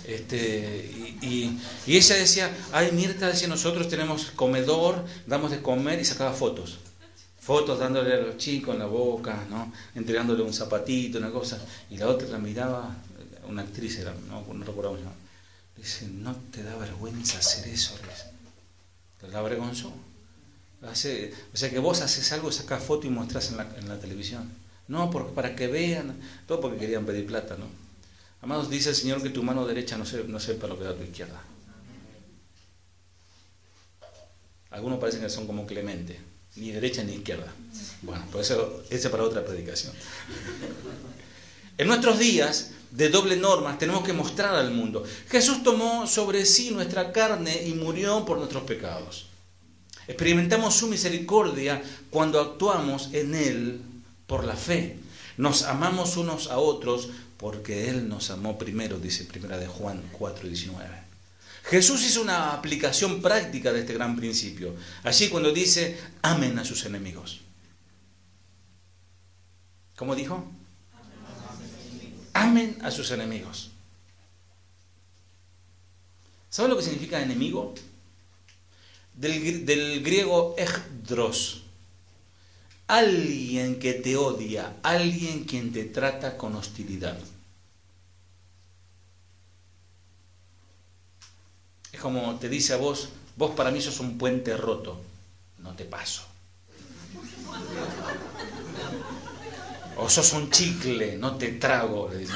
Este, y, y, ella decía, ay Mirta, decía, nosotros tenemos comedor, damos de comer y sacaba fotos fotos dándole a los chicos en la boca, ¿no? entregándole un zapatito, una cosa, y la otra la miraba, una actriz era, no, no recuerdo Dice, no te da vergüenza hacer eso, la avergonzó. O sea que vos haces algo, sacás foto y mostrás en la, televisión. No, porque, para que vean, todo porque querían pedir plata, ¿no? Amados, dice el Señor que tu mano derecha no, no sepa lo que da tu izquierda. Algunos parecen que son como Clemente, ni derecha ni izquierda. Bueno, por eso, ese para otra predicación. En nuestros días de doble norma tenemos que mostrar al mundo. Jesús tomó sobre sí nuestra carne y murió por nuestros pecados. Experimentamos su misericordia cuando actuamos en Él por la fe. Nos amamos unos a otros porque Él nos amó primero, dice primera de Juan 4:19. Jesús hizo una aplicación práctica de este gran principio. Allí cuando dice, amen a sus enemigos. ¿Cómo dijo? Amen a sus enemigos. ¿Sabe lo que significa enemigo? Del, griego echdros. Alguien que te odia, alguien quien te trata con hostilidad. Es como te dice a vos, vos para mí sos un puente roto, no te paso. O sos un chicle, no te trago, le dice.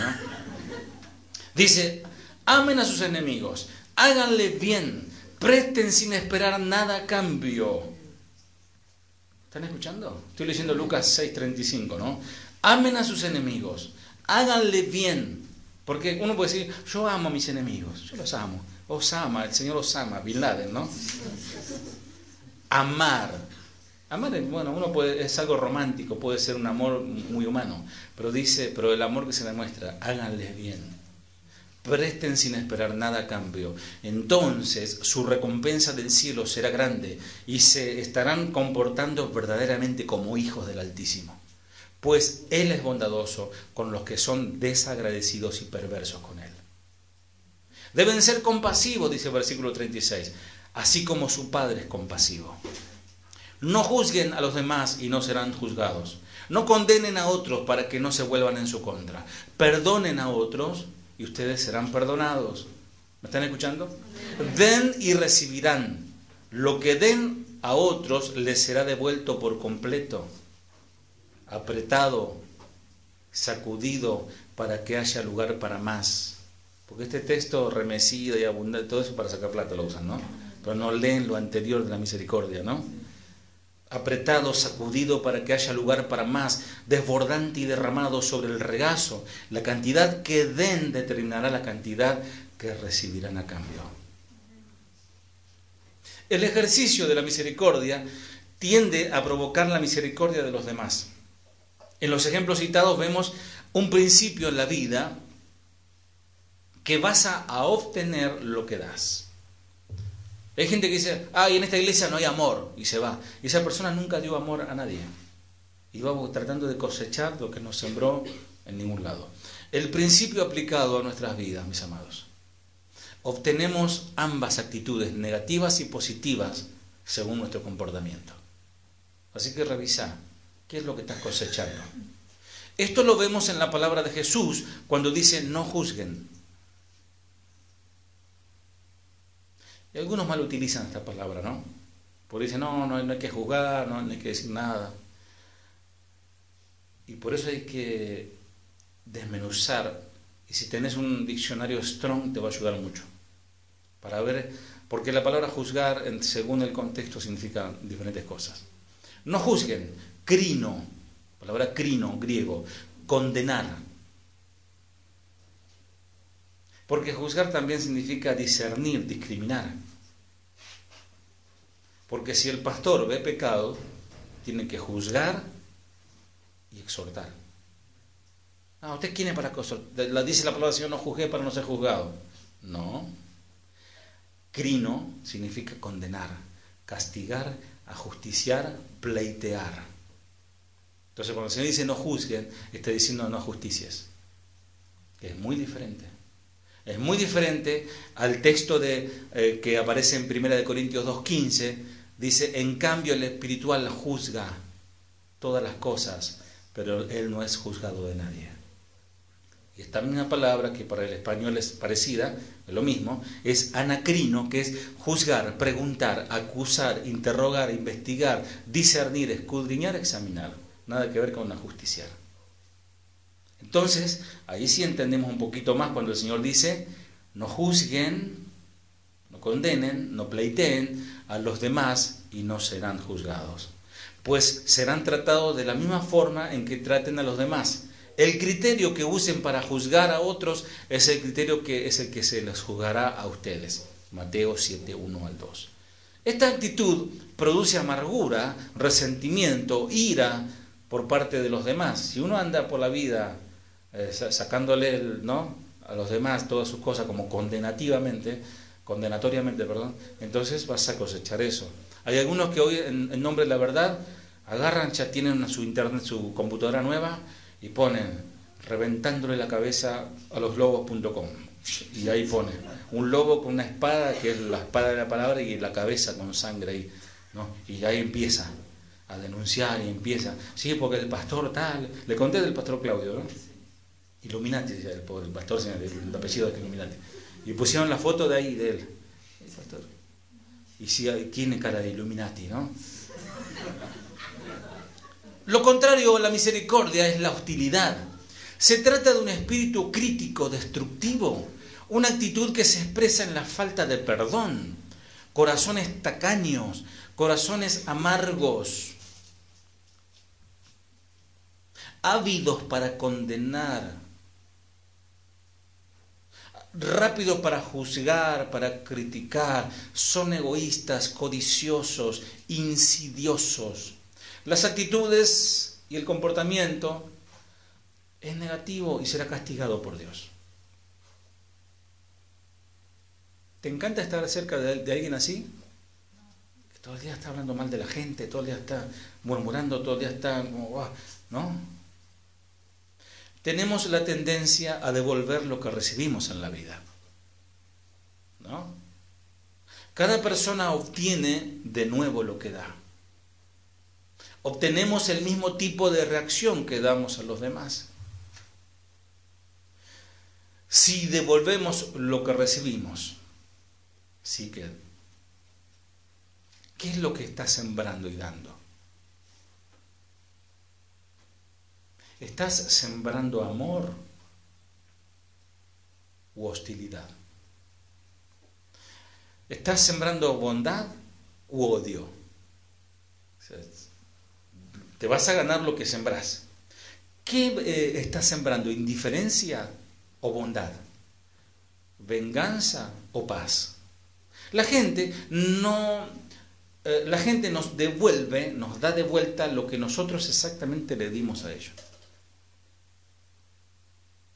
Dice, amen a sus enemigos, háganle bien, presten sin esperar nada a cambio. ¿Están escuchando? Estoy leyendo Lucas 6:35, ¿no? Amen a sus enemigos, háganle bien. Porque uno puede decir, yo amo a mis enemigos, yo los amo. Osama, el señor Osama, Bin Laden, ¿no? Amar. Amar, bueno, uno puede, es algo romántico, puede ser un amor muy humano, pero dice, pero el amor que se demuestra, háganles bien. Presten sin esperar nada a cambio. Entonces su recompensa del cielo será grande y se estarán comportando verdaderamente como hijos del Altísimo. Pues Él es bondadoso con los que son desagradecidos y perversos con Él. Deben ser compasivos, dice el versículo 36, así como su Padre es compasivo. No juzguen a los demás y no serán juzgados. No condenen a otros para que no se vuelvan en su contra. Perdonen a otros y ustedes serán perdonados. ¿Me están escuchando? Den y recibirán. Lo que den a otros les será devuelto por completo, apretado, sacudido, para que haya lugar para más. Porque este texto remecido y abundante, todo eso para sacar plata lo usan, ¿no? Pero no leen lo anterior de la misericordia, ¿no? Apretado, sacudido para que haya lugar para más, desbordante y derramado sobre el regazo. La cantidad que den determinará la cantidad que recibirán a cambio. El ejercicio de la misericordia tiende a provocar la misericordia de los demás. En los ejemplos citados vemos un principio en la vida que vas a, obtener lo que das. Hay gente que dice, ay, en esta iglesia no hay amor, y se va. Y esa persona nunca dio amor a nadie. Y va tratando de cosechar lo que no sembró en ningún lado. El principio aplicado a nuestras vidas, mis amados. Obtenemos ambas actitudes, negativas y positivas, según nuestro comportamiento. Así que revisa, ¿qué es lo que estás cosechando? Esto lo vemos en la palabra de Jesús cuando dice, no juzguen. Y algunos mal utilizan esta palabra, ¿no? Porque dicen, no, no, hay que juzgar, no, hay que decir nada. Y por eso hay que desmenuzar. Y si tenés un diccionario strong, te va a ayudar mucho. Para ver, porque la palabra juzgar, según el contexto, significa diferentes cosas. No juzguen, crino, palabra crino, griego, condenar. Porque juzgar también significa discernir, discriminar. Porque si el pastor ve pecado, tiene que juzgar y exhortar. Ah, ¿usted quién es para La dice la palabra Señor, no juzgué para no ser juzgado. No. Crino significa condenar, castigar, ajusticiar, pleitear. Entonces cuando el Señor dice no juzguen, está diciendo no justicias. Es muy diferente. Es muy diferente al texto de, eh, que aparece en 1 Corintios 2.15, dice, en cambio el espiritual juzga todas las cosas, pero Él no es juzgado de nadie. Y esta misma palabra, que para el español es parecida, es lo mismo, es anacrino, que es juzgar, preguntar, acusar, interrogar, investigar, discernir, escudriñar, examinar. Nada que ver con la justicia. Entonces, ahí sí entendemos un poquito más cuando el Señor dice, no juzguen, no condenen, no pleiteen a los demás y no serán juzgados. Pues serán tratados de la misma forma en que traten a los demás. El criterio que usen para juzgar a otros es el criterio que es el que se les juzgará a ustedes. Mateo 7, 1 al 2. Esta actitud produce amargura, resentimiento, ira por parte de los demás. Si uno anda por la vida eh, sacándole ¿no? a los demás todas sus cosas como condenativamente, condenatoriamente, perdón, entonces vas a cosechar eso. Hay algunos que hoy, en, nombre de la verdad, agarran, ya tienen su internet, su computadora nueva y ponen reventándole la cabeza a los lobos.com. Y ahí pone un lobo con una espada, que es la espada de la palabra, y la cabeza con sangre ahí. ¿no? Y ahí empieza a denunciar y empieza. Sí, porque el pastor tal. Le conté del pastor Claudio, ¿no? Illuminati, el, el pastor, el apellido de Illuminati. Y pusieron la foto de ahí, de él. El pastor. Y si tiene cara de Illuminati, ¿no? Lo contrario a la misericordia es la hostilidad. Se trata de un espíritu crítico, destructivo, una actitud que se expresa en la falta de perdón, corazones tacaños, corazones amargos, ávidos para condenar, rápidos para juzgar, para criticar, son egoístas, codiciosos, insidiosos. Las actitudes y el comportamiento es negativo y será castigado por Dios. ¿Te encanta estar cerca de, alguien así? Que todo el día está hablando mal de la gente, todo el día está murmurando, todo el día está como, ¿no? Tenemos la tendencia a devolver lo que recibimos en la vida. ¿No? Cada persona obtiene de nuevo lo que da. Obtenemos el mismo tipo de reacción que damos a los demás. Si devolvemos lo que recibimos, sí que. ¿Qué es lo que está sembrando y dando? ¿Estás sembrando amor u hostilidad? ¿Estás sembrando bondad u odio? te vas a ganar lo que sembras. ¿Qué eh, estás sembrando? ¿Indiferencia o bondad? ¿Venganza o paz? La gente no eh, la gente nos devuelve, nos da de vuelta lo que nosotros exactamente le dimos a ellos.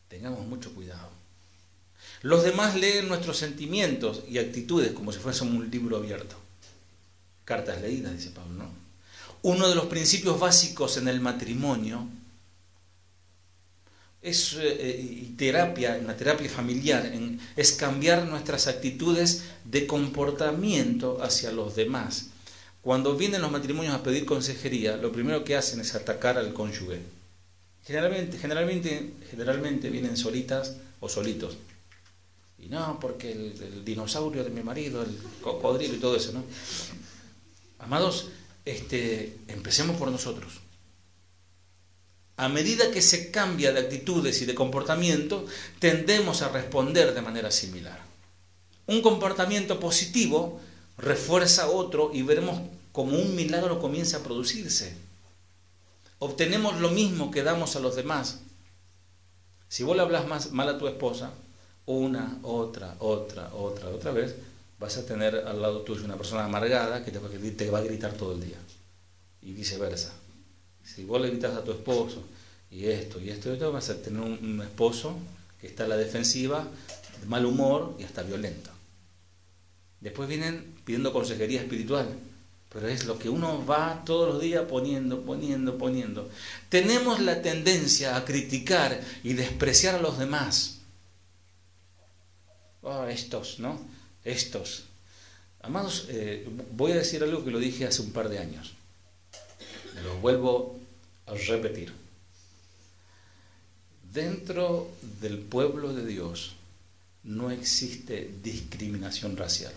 Tengamos mucho cuidado. Los demás leen nuestros sentimientos y actitudes como si fuésemos un libro abierto. Cartas leídas, dice Pablo, ¿no? Uno de los principios básicos en el matrimonio es eh, y terapia, en la terapia familiar, es cambiar nuestras actitudes de comportamiento hacia los demás. Cuando vienen los matrimonios a pedir consejería, lo primero que hacen es atacar al cónyuge Generalmente, generalmente, generalmente vienen solitas o solitos. Y no, porque el, dinosaurio de mi marido, el cocodrilo y todo eso, ¿no? Amados, este, empecemos por nosotros. A medida que se cambia de actitudes y de comportamiento, tendemos a responder de manera similar. Un comportamiento positivo refuerza otro y veremos como un milagro comienza a producirse obtenemos lo mismo que damos a los demás. Si vos le hablas más, mal a tu esposa, una, otra, otra, otra, otra vez, vas a tener al lado tuyo una persona amargada que te va, a gritar todo el día. Y viceversa. Si vos le gritas a tu esposo y esto y esto y esto, vas a tener un, esposo que está a la defensiva, de mal humor y hasta violento. Después vienen pidiendo consejería espiritual pero es lo que uno va todos los días poniendo, poniendo, poniendo. Tenemos la tendencia a criticar y despreciar a los demás. Oh, estos, ¿no? Estos. Amados, eh, voy a decir algo que lo dije hace un par de años. Lo vuelvo a repetir. Dentro del pueblo de Dios no existe discriminación racial.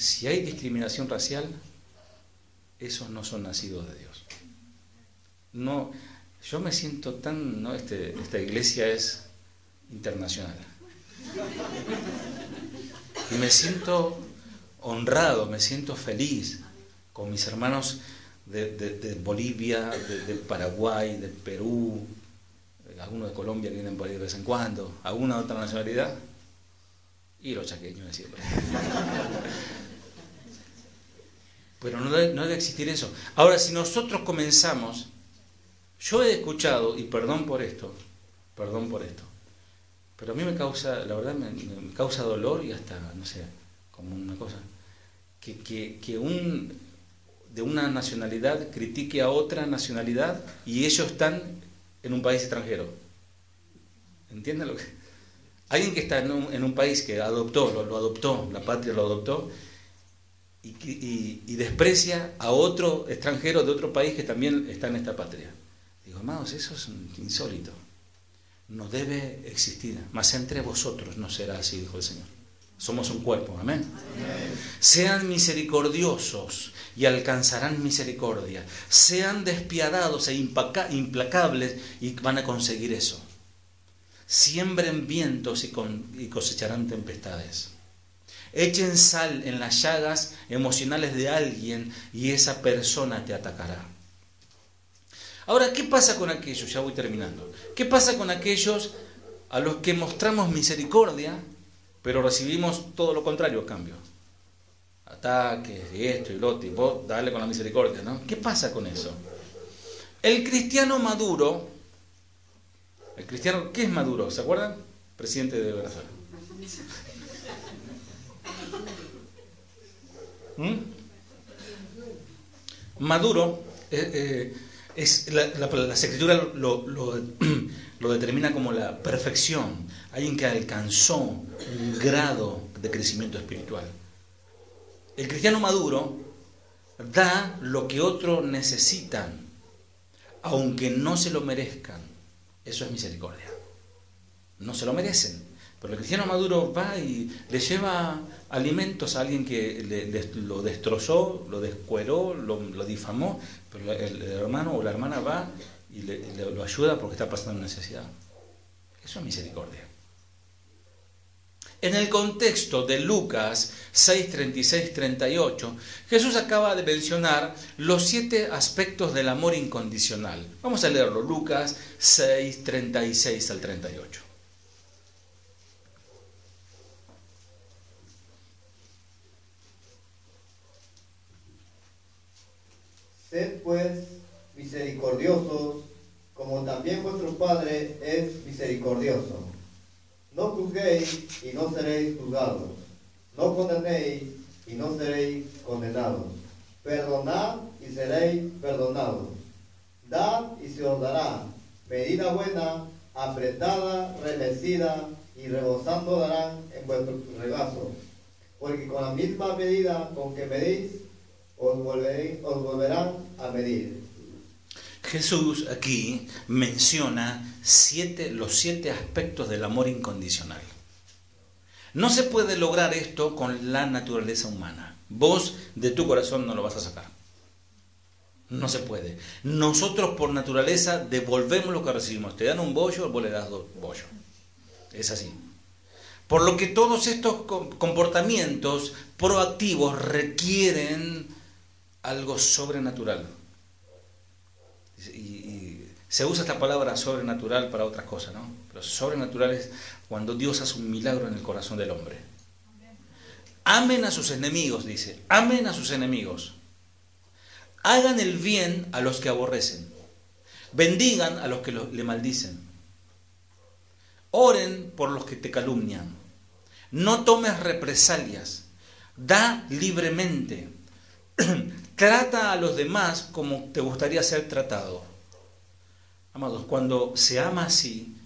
Si hay discriminación racial, esos no son nacidos de Dios. No, yo me siento tan, ¿no? Este, esta iglesia es internacional. Y me siento honrado, me siento feliz con mis hermanos de, Bolivia, de, Paraguay, de Perú, algunos de Colombia vienen por ahí de vez en cuando, alguna otra nacionalidad, y los chaqueños de siempre. Pero no debe, existir eso. Ahora, si nosotros comenzamos, yo he escuchado, y perdón por esto, perdón por esto, pero a mí me causa, la verdad, me, causa dolor y hasta, no sé, como una cosa, que, que, un, de una nacionalidad critique a otra nacionalidad y ellos están en un país extranjero. ¿Entienden lo que? Alguien que está en un país que adoptó, lo, adoptó, la patria lo adoptó, y, y, desprecia a otro extranjero de otro país que también está en esta patria. Digo, amados, eso es insólito. No debe existir, mas entre vosotros no será así, dijo el Señor. Somos un cuerpo, amén. Sean misericordiosos y alcanzarán misericordia. Sean despiadados e implacables y van a conseguir eso. Siembren vientos y cosecharán tempestades. Echen sal en las llagas emocionales de alguien y esa persona te atacará. Ahora, ¿qué pasa con aquellos? Ya voy terminando. ¿Qué pasa con aquellos a los que mostramos misericordia, pero recibimos todo lo contrario a cambio? Ataques y esto y lo otro, y vos dale con la misericordia, ¿no? ¿Qué pasa con eso? El cristiano maduro, el cristiano, ¿qué es maduro? ¿Se acuerdan? Presidente de Venezuela. ¿Mm? Maduro, eh, eh, es, la, la, escritura lo, lo, determina como la perfección, alguien que alcanzó un grado de crecimiento espiritual. El cristiano maduro da lo que otros necesitan, aunque no se lo merezcan. Eso es misericordia. No se lo merecen, pero el cristiano maduro va y le lleva alimentos a alguien que lo destrozó, lo descueró, lo, difamó, pero el, hermano o la hermana va y le, lo ayuda porque está pasando necesidad. Eso es misericordia. En el contexto de Lucas 6, 36, 38, Jesús acaba de mencionar los siete aspectos del amor incondicional. Vamos a leerlo, Lucas 6, 36 al 38. Sed pues misericordiosos, como también vuestro Padre es misericordioso. No juzguéis y no seréis juzgados. No condenéis y no seréis condenados. Perdonad y seréis perdonados. Dad y se os dará. Medida buena, apretada, remecida y rebosando darán en vuestro regazo. Porque con la misma medida con que medís, os, volverán a medir. Jesús aquí menciona siete, los siete aspectos del amor incondicional. No se puede lograr esto con la naturaleza humana. Vos de tu corazón no lo vas a sacar. No se puede. Nosotros por naturaleza devolvemos lo que recibimos. Te dan un bollo, vos le das dos bollos. Es así. Por lo que todos estos comportamientos proactivos requieren algo sobrenatural. Y, se usa esta palabra sobrenatural para otras cosas, ¿no? Pero sobrenatural es cuando Dios hace un milagro en el corazón del hombre. Amen a sus enemigos, dice. Amen a sus enemigos. Hagan el bien a los que aborrecen. Bendigan a los que le maldicen. Oren por los que te calumnian. No tomes represalias. Da libremente. Trata a los demás como te gustaría ser tratado. Amados, cuando se ama así,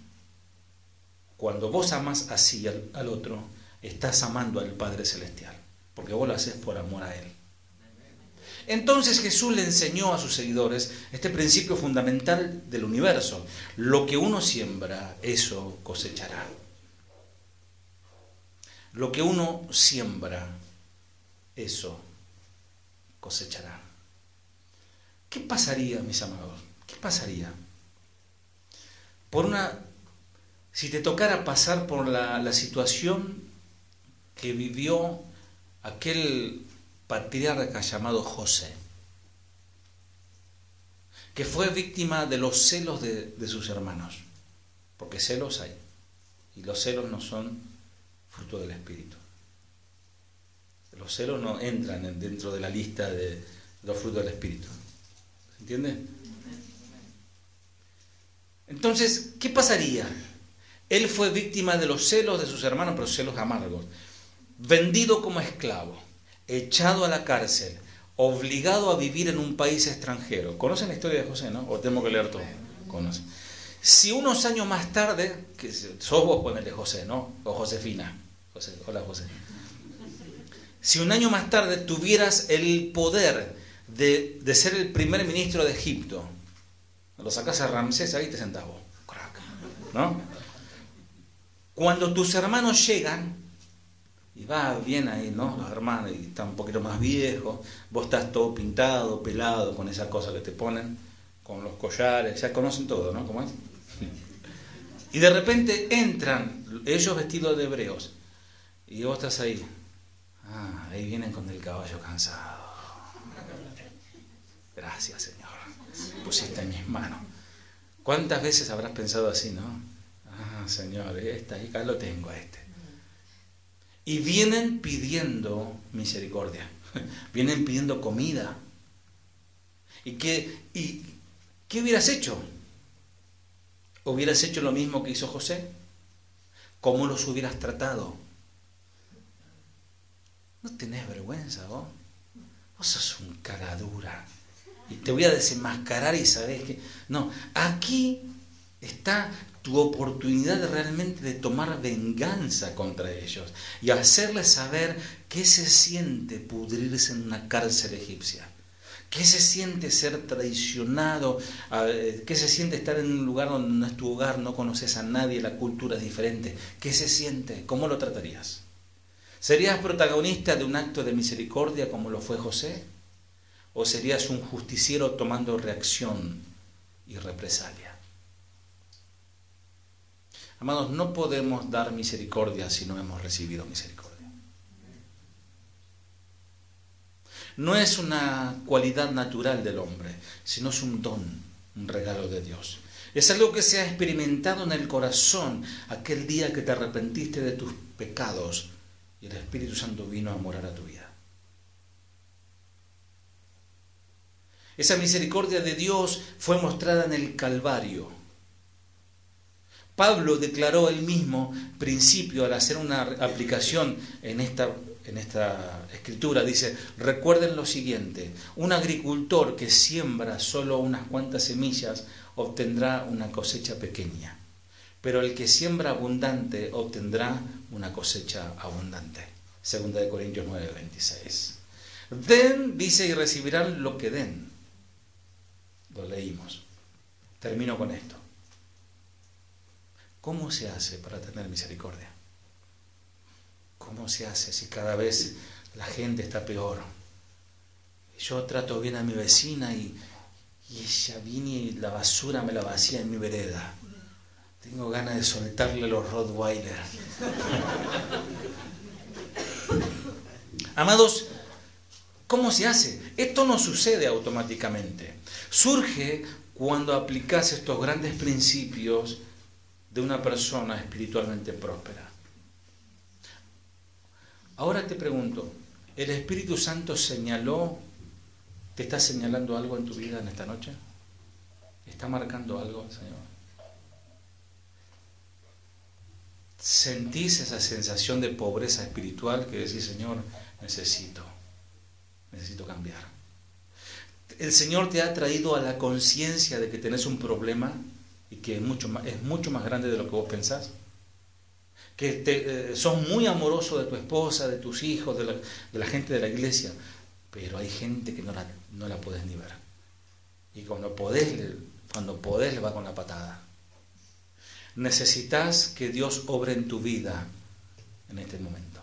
cuando vos amas así al, otro, estás amando al Padre Celestial, porque vos lo haces por amor a Él. Entonces Jesús le enseñó a sus seguidores este principio fundamental del universo. Lo que uno siembra, eso cosechará. Lo que uno siembra, eso cosechará. ¿Qué pasaría, mis amados? ¿Qué pasaría? Por una, si te tocara pasar por la, la situación que vivió aquel patriarca llamado José, que fue víctima de los celos de, sus hermanos, porque celos hay, y los celos no son fruto del Espíritu. Los celos no entran dentro de la lista de los frutos del Espíritu. ¿Se entiende? Entonces, ¿qué pasaría? Él fue víctima de los celos de sus hermanos, pero celos amargos, vendido como esclavo echado a la cárcel, obligado a vivir en un país extranjero. ¿Conocen la historia de José, no? ¿O tengo que leer todo? Conocen. Si unos años más tarde, que sos vos, ponele José, ¿no? O Josefina. José, hola José. Si un año más tarde tuvieras el poder de, de ser el primer ministro de Egipto, lo sacas a Ramsés, ahí te sentás vos. ¿No? Cuando tus hermanos llegan, y va bien ahí, ¿no? Los hermanos, y está un poquito más viejo, vos estás todo pintado, pelado, con esa cosa que te ponen, con los collares, ya conocen todo, ¿no? ¿Cómo es? Y de repente entran ellos vestidos de hebreos, y vos estás ahí. Ah, ahí vienen con el caballo cansado. Gracias, Señor. Pusiste en mis manos. ¿Cuántas veces habrás pensado así, no? Ah, Señor, esta, acá lo tengo a este y vienen pidiendo misericordia, vienen pidiendo comida. ¿Y qué, y, qué hubieras hecho? ¿Hubieras hecho lo mismo que hizo José? ¿Cómo los hubieras tratado? No tenés vergüenza vos. Vos sos un caradura. Y te voy a desenmascarar y sabés que... No, aquí está tu oportunidad realmente de tomar venganza contra ellos y hacerles saber qué se siente pudrirse en una cárcel egipcia. ¿Qué se siente ser traicionado? ¿Qué se siente estar en un lugar donde no es tu hogar, no conoces a nadie, la cultura es diferente? ¿Qué se siente? ¿Cómo lo tratarías? ¿Serías protagonista de un acto de misericordia como lo fue José? ¿O serías un justiciero tomando reacción y represalia? Amados, no podemos dar misericordia si no hemos recibido misericordia. No es una cualidad natural del hombre, sino es un don, un regalo de Dios. Es algo que se ha experimentado en el corazón aquel día que te arrepentiste de tus pecados y el Espíritu Santo vino a morar a tu vida. Esa misericordia de Dios fue mostrada en el Calvario Pablo declaró el mismo principio al hacer una aplicación en esta, en esta escritura. Dice, recuerden lo siguiente, un agricultor que siembra solo unas cuantas semillas obtendrá una cosecha pequeña, pero el que siembra abundante obtendrá una cosecha abundante. Segunda de Corintios 9, 26. Den, dice, y recibirán lo que den. Lo leímos. Termino con esto. ¿Cómo se hace para tener misericordia? ¿Cómo se hace si cada vez la gente está peor? Yo trato bien a mi vecina y, ella viene y la basura me la vacía en mi vereda. Tengo ganas de soltarle los Rottweiler. Amados, ¿cómo se hace? Esto no sucede automáticamente. Surge cuando aplicas estos grandes principios de una persona espiritualmente próspera. Ahora te pregunto, ¿el Espíritu Santo señaló, te está señalando algo en tu vida en esta noche? ¿Está marcando algo, Señor? ¿Sentís esa sensación de pobreza espiritual que decís, Señor, necesito, necesito cambiar? ¿El Señor te ha traído a la conciencia de que tenés un problema y que es mucho más, es mucho más grande de lo que vos pensás. Que te, eh, muy amoroso de tu esposa, de tus hijos, de la, de la gente de la iglesia, pero hay gente que no la, no la puedes ni ver. Y cuando podés, cuando podés le va con la patada. Necesitas que Dios obre en tu vida en este momento.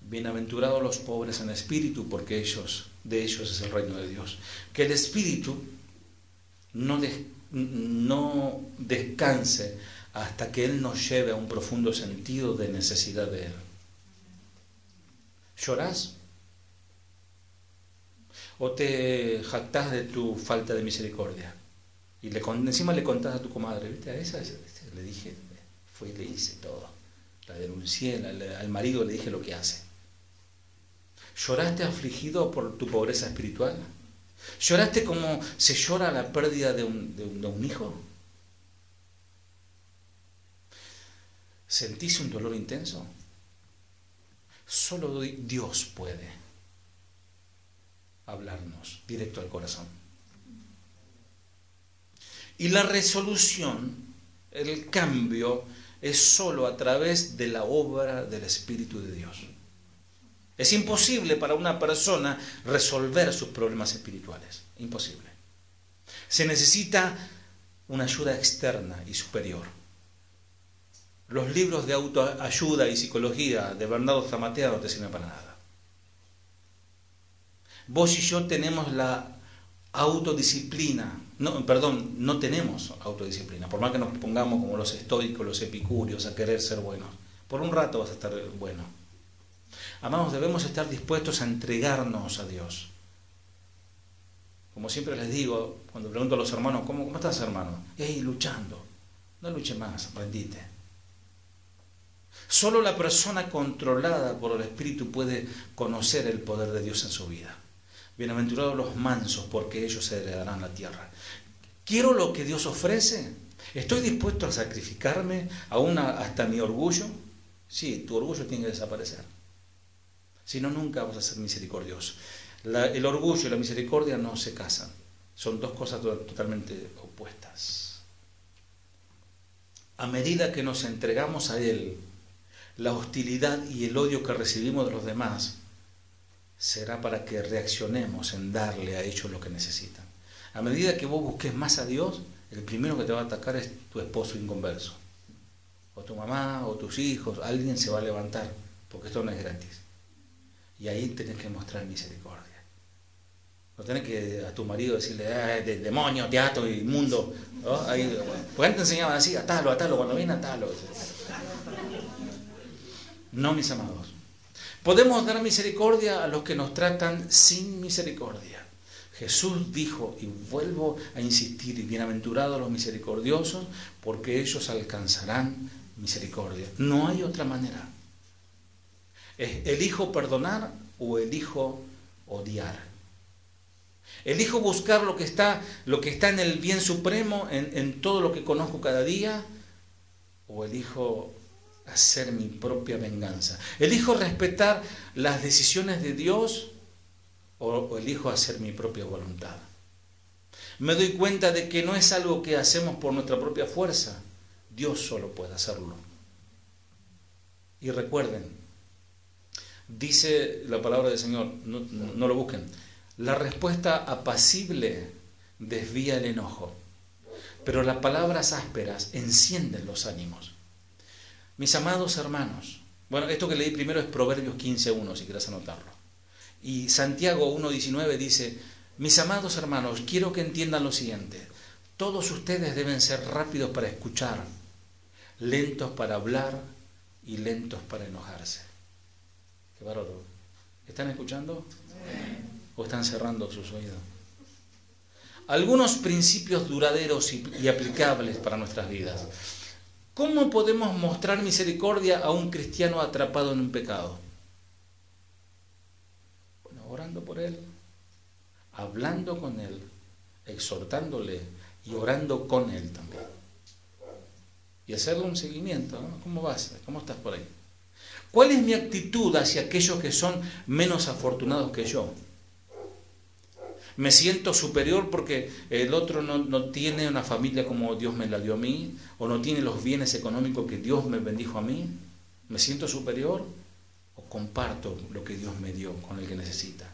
Bienaventurados los pobres en espíritu, porque ellos, de ellos es el reino de Dios. Que el espíritu no, no descanse hasta que Él nos lleve a un profundo sentido de necesidad de Él. ¿Llorás? ¿O te jactás de tu falta de misericordia? Y le, encima le contás a tu comadre, ¿viste? A esa, le dije, fue y le hice todo. La denuncié, al marido le dije lo que hace. ¿Lloraste afligido por tu pobreza espiritual? ¿Lloraste como se llora la pérdida de un, de un hijo? ¿Sentís un dolor intenso? Solo Dios puede hablarnos directo al corazón. Y la resolución, el cambio, es solo a través de la obra del Espíritu de Dios. Es imposible para una persona resolver sus problemas espirituales. Imposible. Se necesita una ayuda externa y superior. Los libros de autoayuda y psicología de Bernardo Zamatea no te sirven para nada. Vos y yo tenemos la autodisciplina. No, perdón, no tenemos autodisciplina. Por más que nos pongamos como los estoicos, los epicúreos, a querer ser buenos. Por un rato vas a estar bueno. Amados, debemos estar dispuestos a entregarnos a Dios. Como siempre les digo, cuando pregunto a los hermanos, ¿cómo, cómo estás hermano? Y luchando. No luche más, rendite. Solo la persona controlada por el Espíritu puede conocer el poder de Dios en su vida. Bienaventurados los mansos, porque ellos heredarán la tierra. ¿Quiero lo que Dios ofrece? ¿Estoy dispuesto a sacrificarme hasta mi orgullo? Sí, tu orgullo tiene que desaparecer. Si no, nunca vas a ser misericordioso. el orgullo y la misericordia no se casan. Son dos cosas totalmente opuestas. A medida que nos entregamos a Él, la hostilidad y el odio que recibimos de los demás será para que reaccionemos en darle a ellos lo que necesitan. A medida que vos busques más a Dios, el primero que te va a atacar es tu esposo inconverso. O tu mamá, o tus hijos, alguien se va a levantar, porque esto no es gratis. Y ahí tenés que mostrar misericordia. No tenés que a tu marido decirle, eh, de, demonio, teatro, inmundo. ¿no? Ahí, antes te enseñaban así, atalo, atalo, cuando viene atalo. No, mis amados. Podemos dar misericordia a los que nos tratan sin misericordia. Jesús dijo, y vuelvo a insistir, y bienaventurados los misericordiosos, porque ellos alcanzarán misericordia. No hay otra manera. ¿Elijo perdonar o elijo odiar? ¿Elijo buscar lo que está, lo que está en el bien supremo, en, en todo lo que conozco cada día? ¿O elijo hacer mi propia venganza? ¿Elijo respetar las decisiones de Dios o elijo hacer mi propia voluntad? Me doy cuenta de que no es algo que hacemos por nuestra propia fuerza. Dios solo puede hacerlo. Y recuerden, Dice la palabra del Señor, no, lo busquen. La respuesta apacible desvía el enojo, pero las palabras ásperas encienden los ánimos. Mis amados hermanos, bueno, esto que leí primero es Proverbios 15.1, si quieres anotarlo. Y Santiago 1.19 dice, mis amados hermanos, quiero que entiendan lo siguiente. Todos ustedes deben ser rápidos para escuchar, lentos para hablar y lentos para enojarse. ¿Están escuchando? ¿O están cerrando sus oídos? Algunos principios duraderos y, aplicables para nuestras vidas. ¿Cómo podemos mostrar misericordia a un cristiano atrapado en un pecado? Orando por él, hablando con él, exhortándole y orando con él también. Y hacerle un seguimiento. ¿Cómo vas? ¿Cómo estás por ahí? ¿Cuál es mi actitud hacia aquellos que son menos afortunados que yo? ¿Me siento superior porque el otro no, tiene una familia como Dios me la dio a mí? ¿O no tiene los bienes económicos que Dios me bendijo a mí? ¿Me siento superior? Comparto lo que Dios me dio con el que necesita.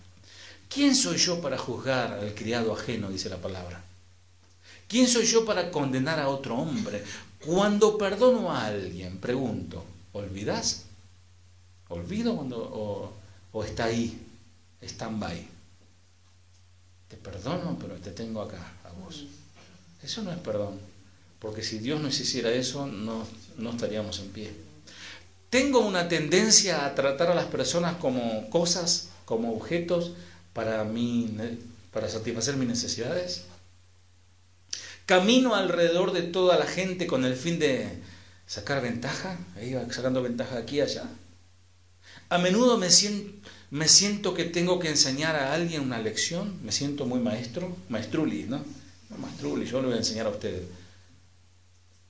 ¿Quién soy yo para juzgar al criado ajeno? dice la palabra. ¿Quién soy yo para condenar a otro hombre? Cuando perdono a alguien, pregunto, ¿olvidas? ¿Olvido cuando, o, o está ahí, stand-by? Te perdono, pero te tengo acá, a vos. Eso no es perdón, porque si Dios nos hiciera eso, no, no estaríamos en pie. Tengo una tendencia a tratar a las personas como cosas, como objetos para, mí, para satisfacer mis necesidades. Camino alrededor de toda la gente con el fin de sacar ventaja, ahí sacando ventaja aquí y allá. A menudo me siento, me siento que tengo que enseñar a alguien una lección, me siento muy maestro, maestruli, ¿no? No maestruli, yo le voy a enseñar a ustedes.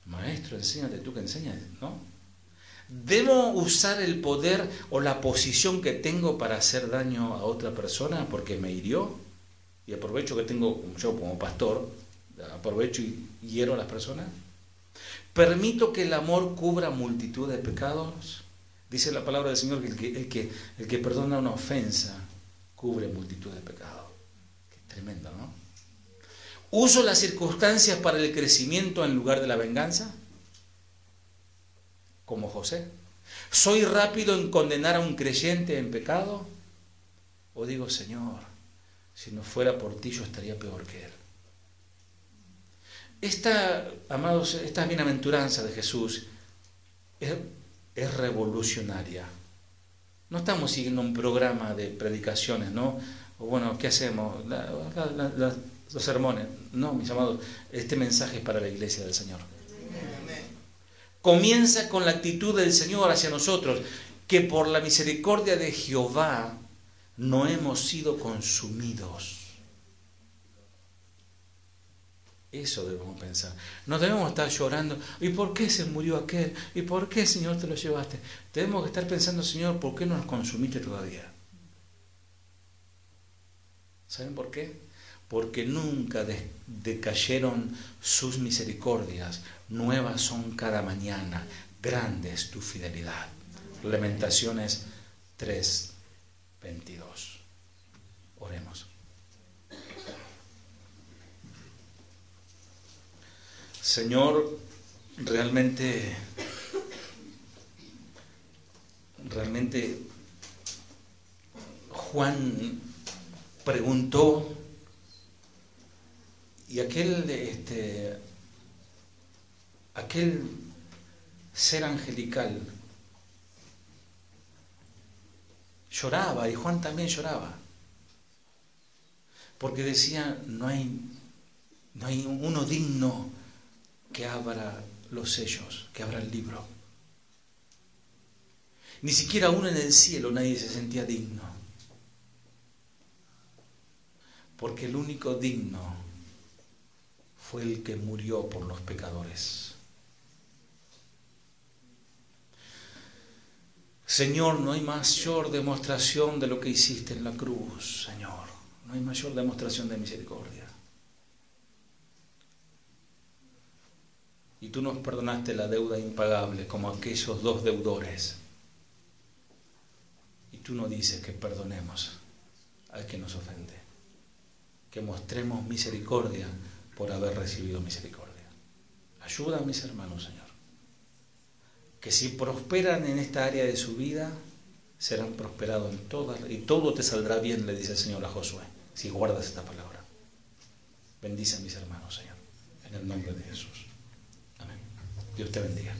Maestro, enséñate tú que enseñas, ¿no? ¿Debo usar el poder o la posición que tengo para hacer daño a otra persona porque me hirió? Y aprovecho que tengo, yo como pastor, aprovecho y hiero a las personas. ¿Permito que el amor cubra multitud de pecados? Dice la palabra del Señor que el que, el que, el que perdona una ofensa cubre multitud de pecados. Tremendo, ¿no? ¿Uso las circunstancias para el crecimiento en lugar de la venganza? Como José. ¿Soy rápido en condenar a un creyente en pecado? ¿O digo, Señor, si no fuera por ti yo estaría peor que él? Esta, amados, esta bienaventuranza de Jesús es, revolucionaria. No estamos siguiendo un programa de predicaciones, ¿no? O bueno, ¿qué hacemos? los sermones. No, mis amados, este mensaje es para la iglesia del Señor. Comienza con la actitud del Señor hacia nosotros, que por la misericordia de Jehová no hemos sido consumidos Eso debemos pensar. No debemos estar llorando. ¿Y por qué se murió aquel? ¿Y por qué, Señor, te lo llevaste? Tenemos que estar pensando, Señor, ¿por qué no nos consumiste todavía? ¿Saben por qué? Porque nunca decayeron sus misericordias. Nuevas son cada mañana. Grande es tu fidelidad. Lamentaciones 3, 22. Oremos. Señor, realmente, realmente Juan preguntó y aquel, este, aquel ser angelical lloraba y Juan también lloraba porque decía no hay no hay uno digno que abra los sellos, que abra el libro. Ni siquiera uno en el cielo nadie se sentía digno. Porque el único digno fue el que murió por los pecadores. Señor, no hay mayor demostración de lo que hiciste en la cruz, Señor. No hay mayor demostración de misericordia. y tú nos perdonaste la deuda impagable como aquellos dos deudores. Y tú no dices que perdonemos al que nos ofende, que mostremos misericordia por haber recibido misericordia. Ayuda a mis hermanos, Señor, que si prosperan en esta área de su vida, serán prosperados en todas, y todo te saldrá bien, le dice el Señor a Josué, si guardas esta palabra. Bendice a mis hermanos, Señor, en el nombre de Jesús. Dios te bendiga.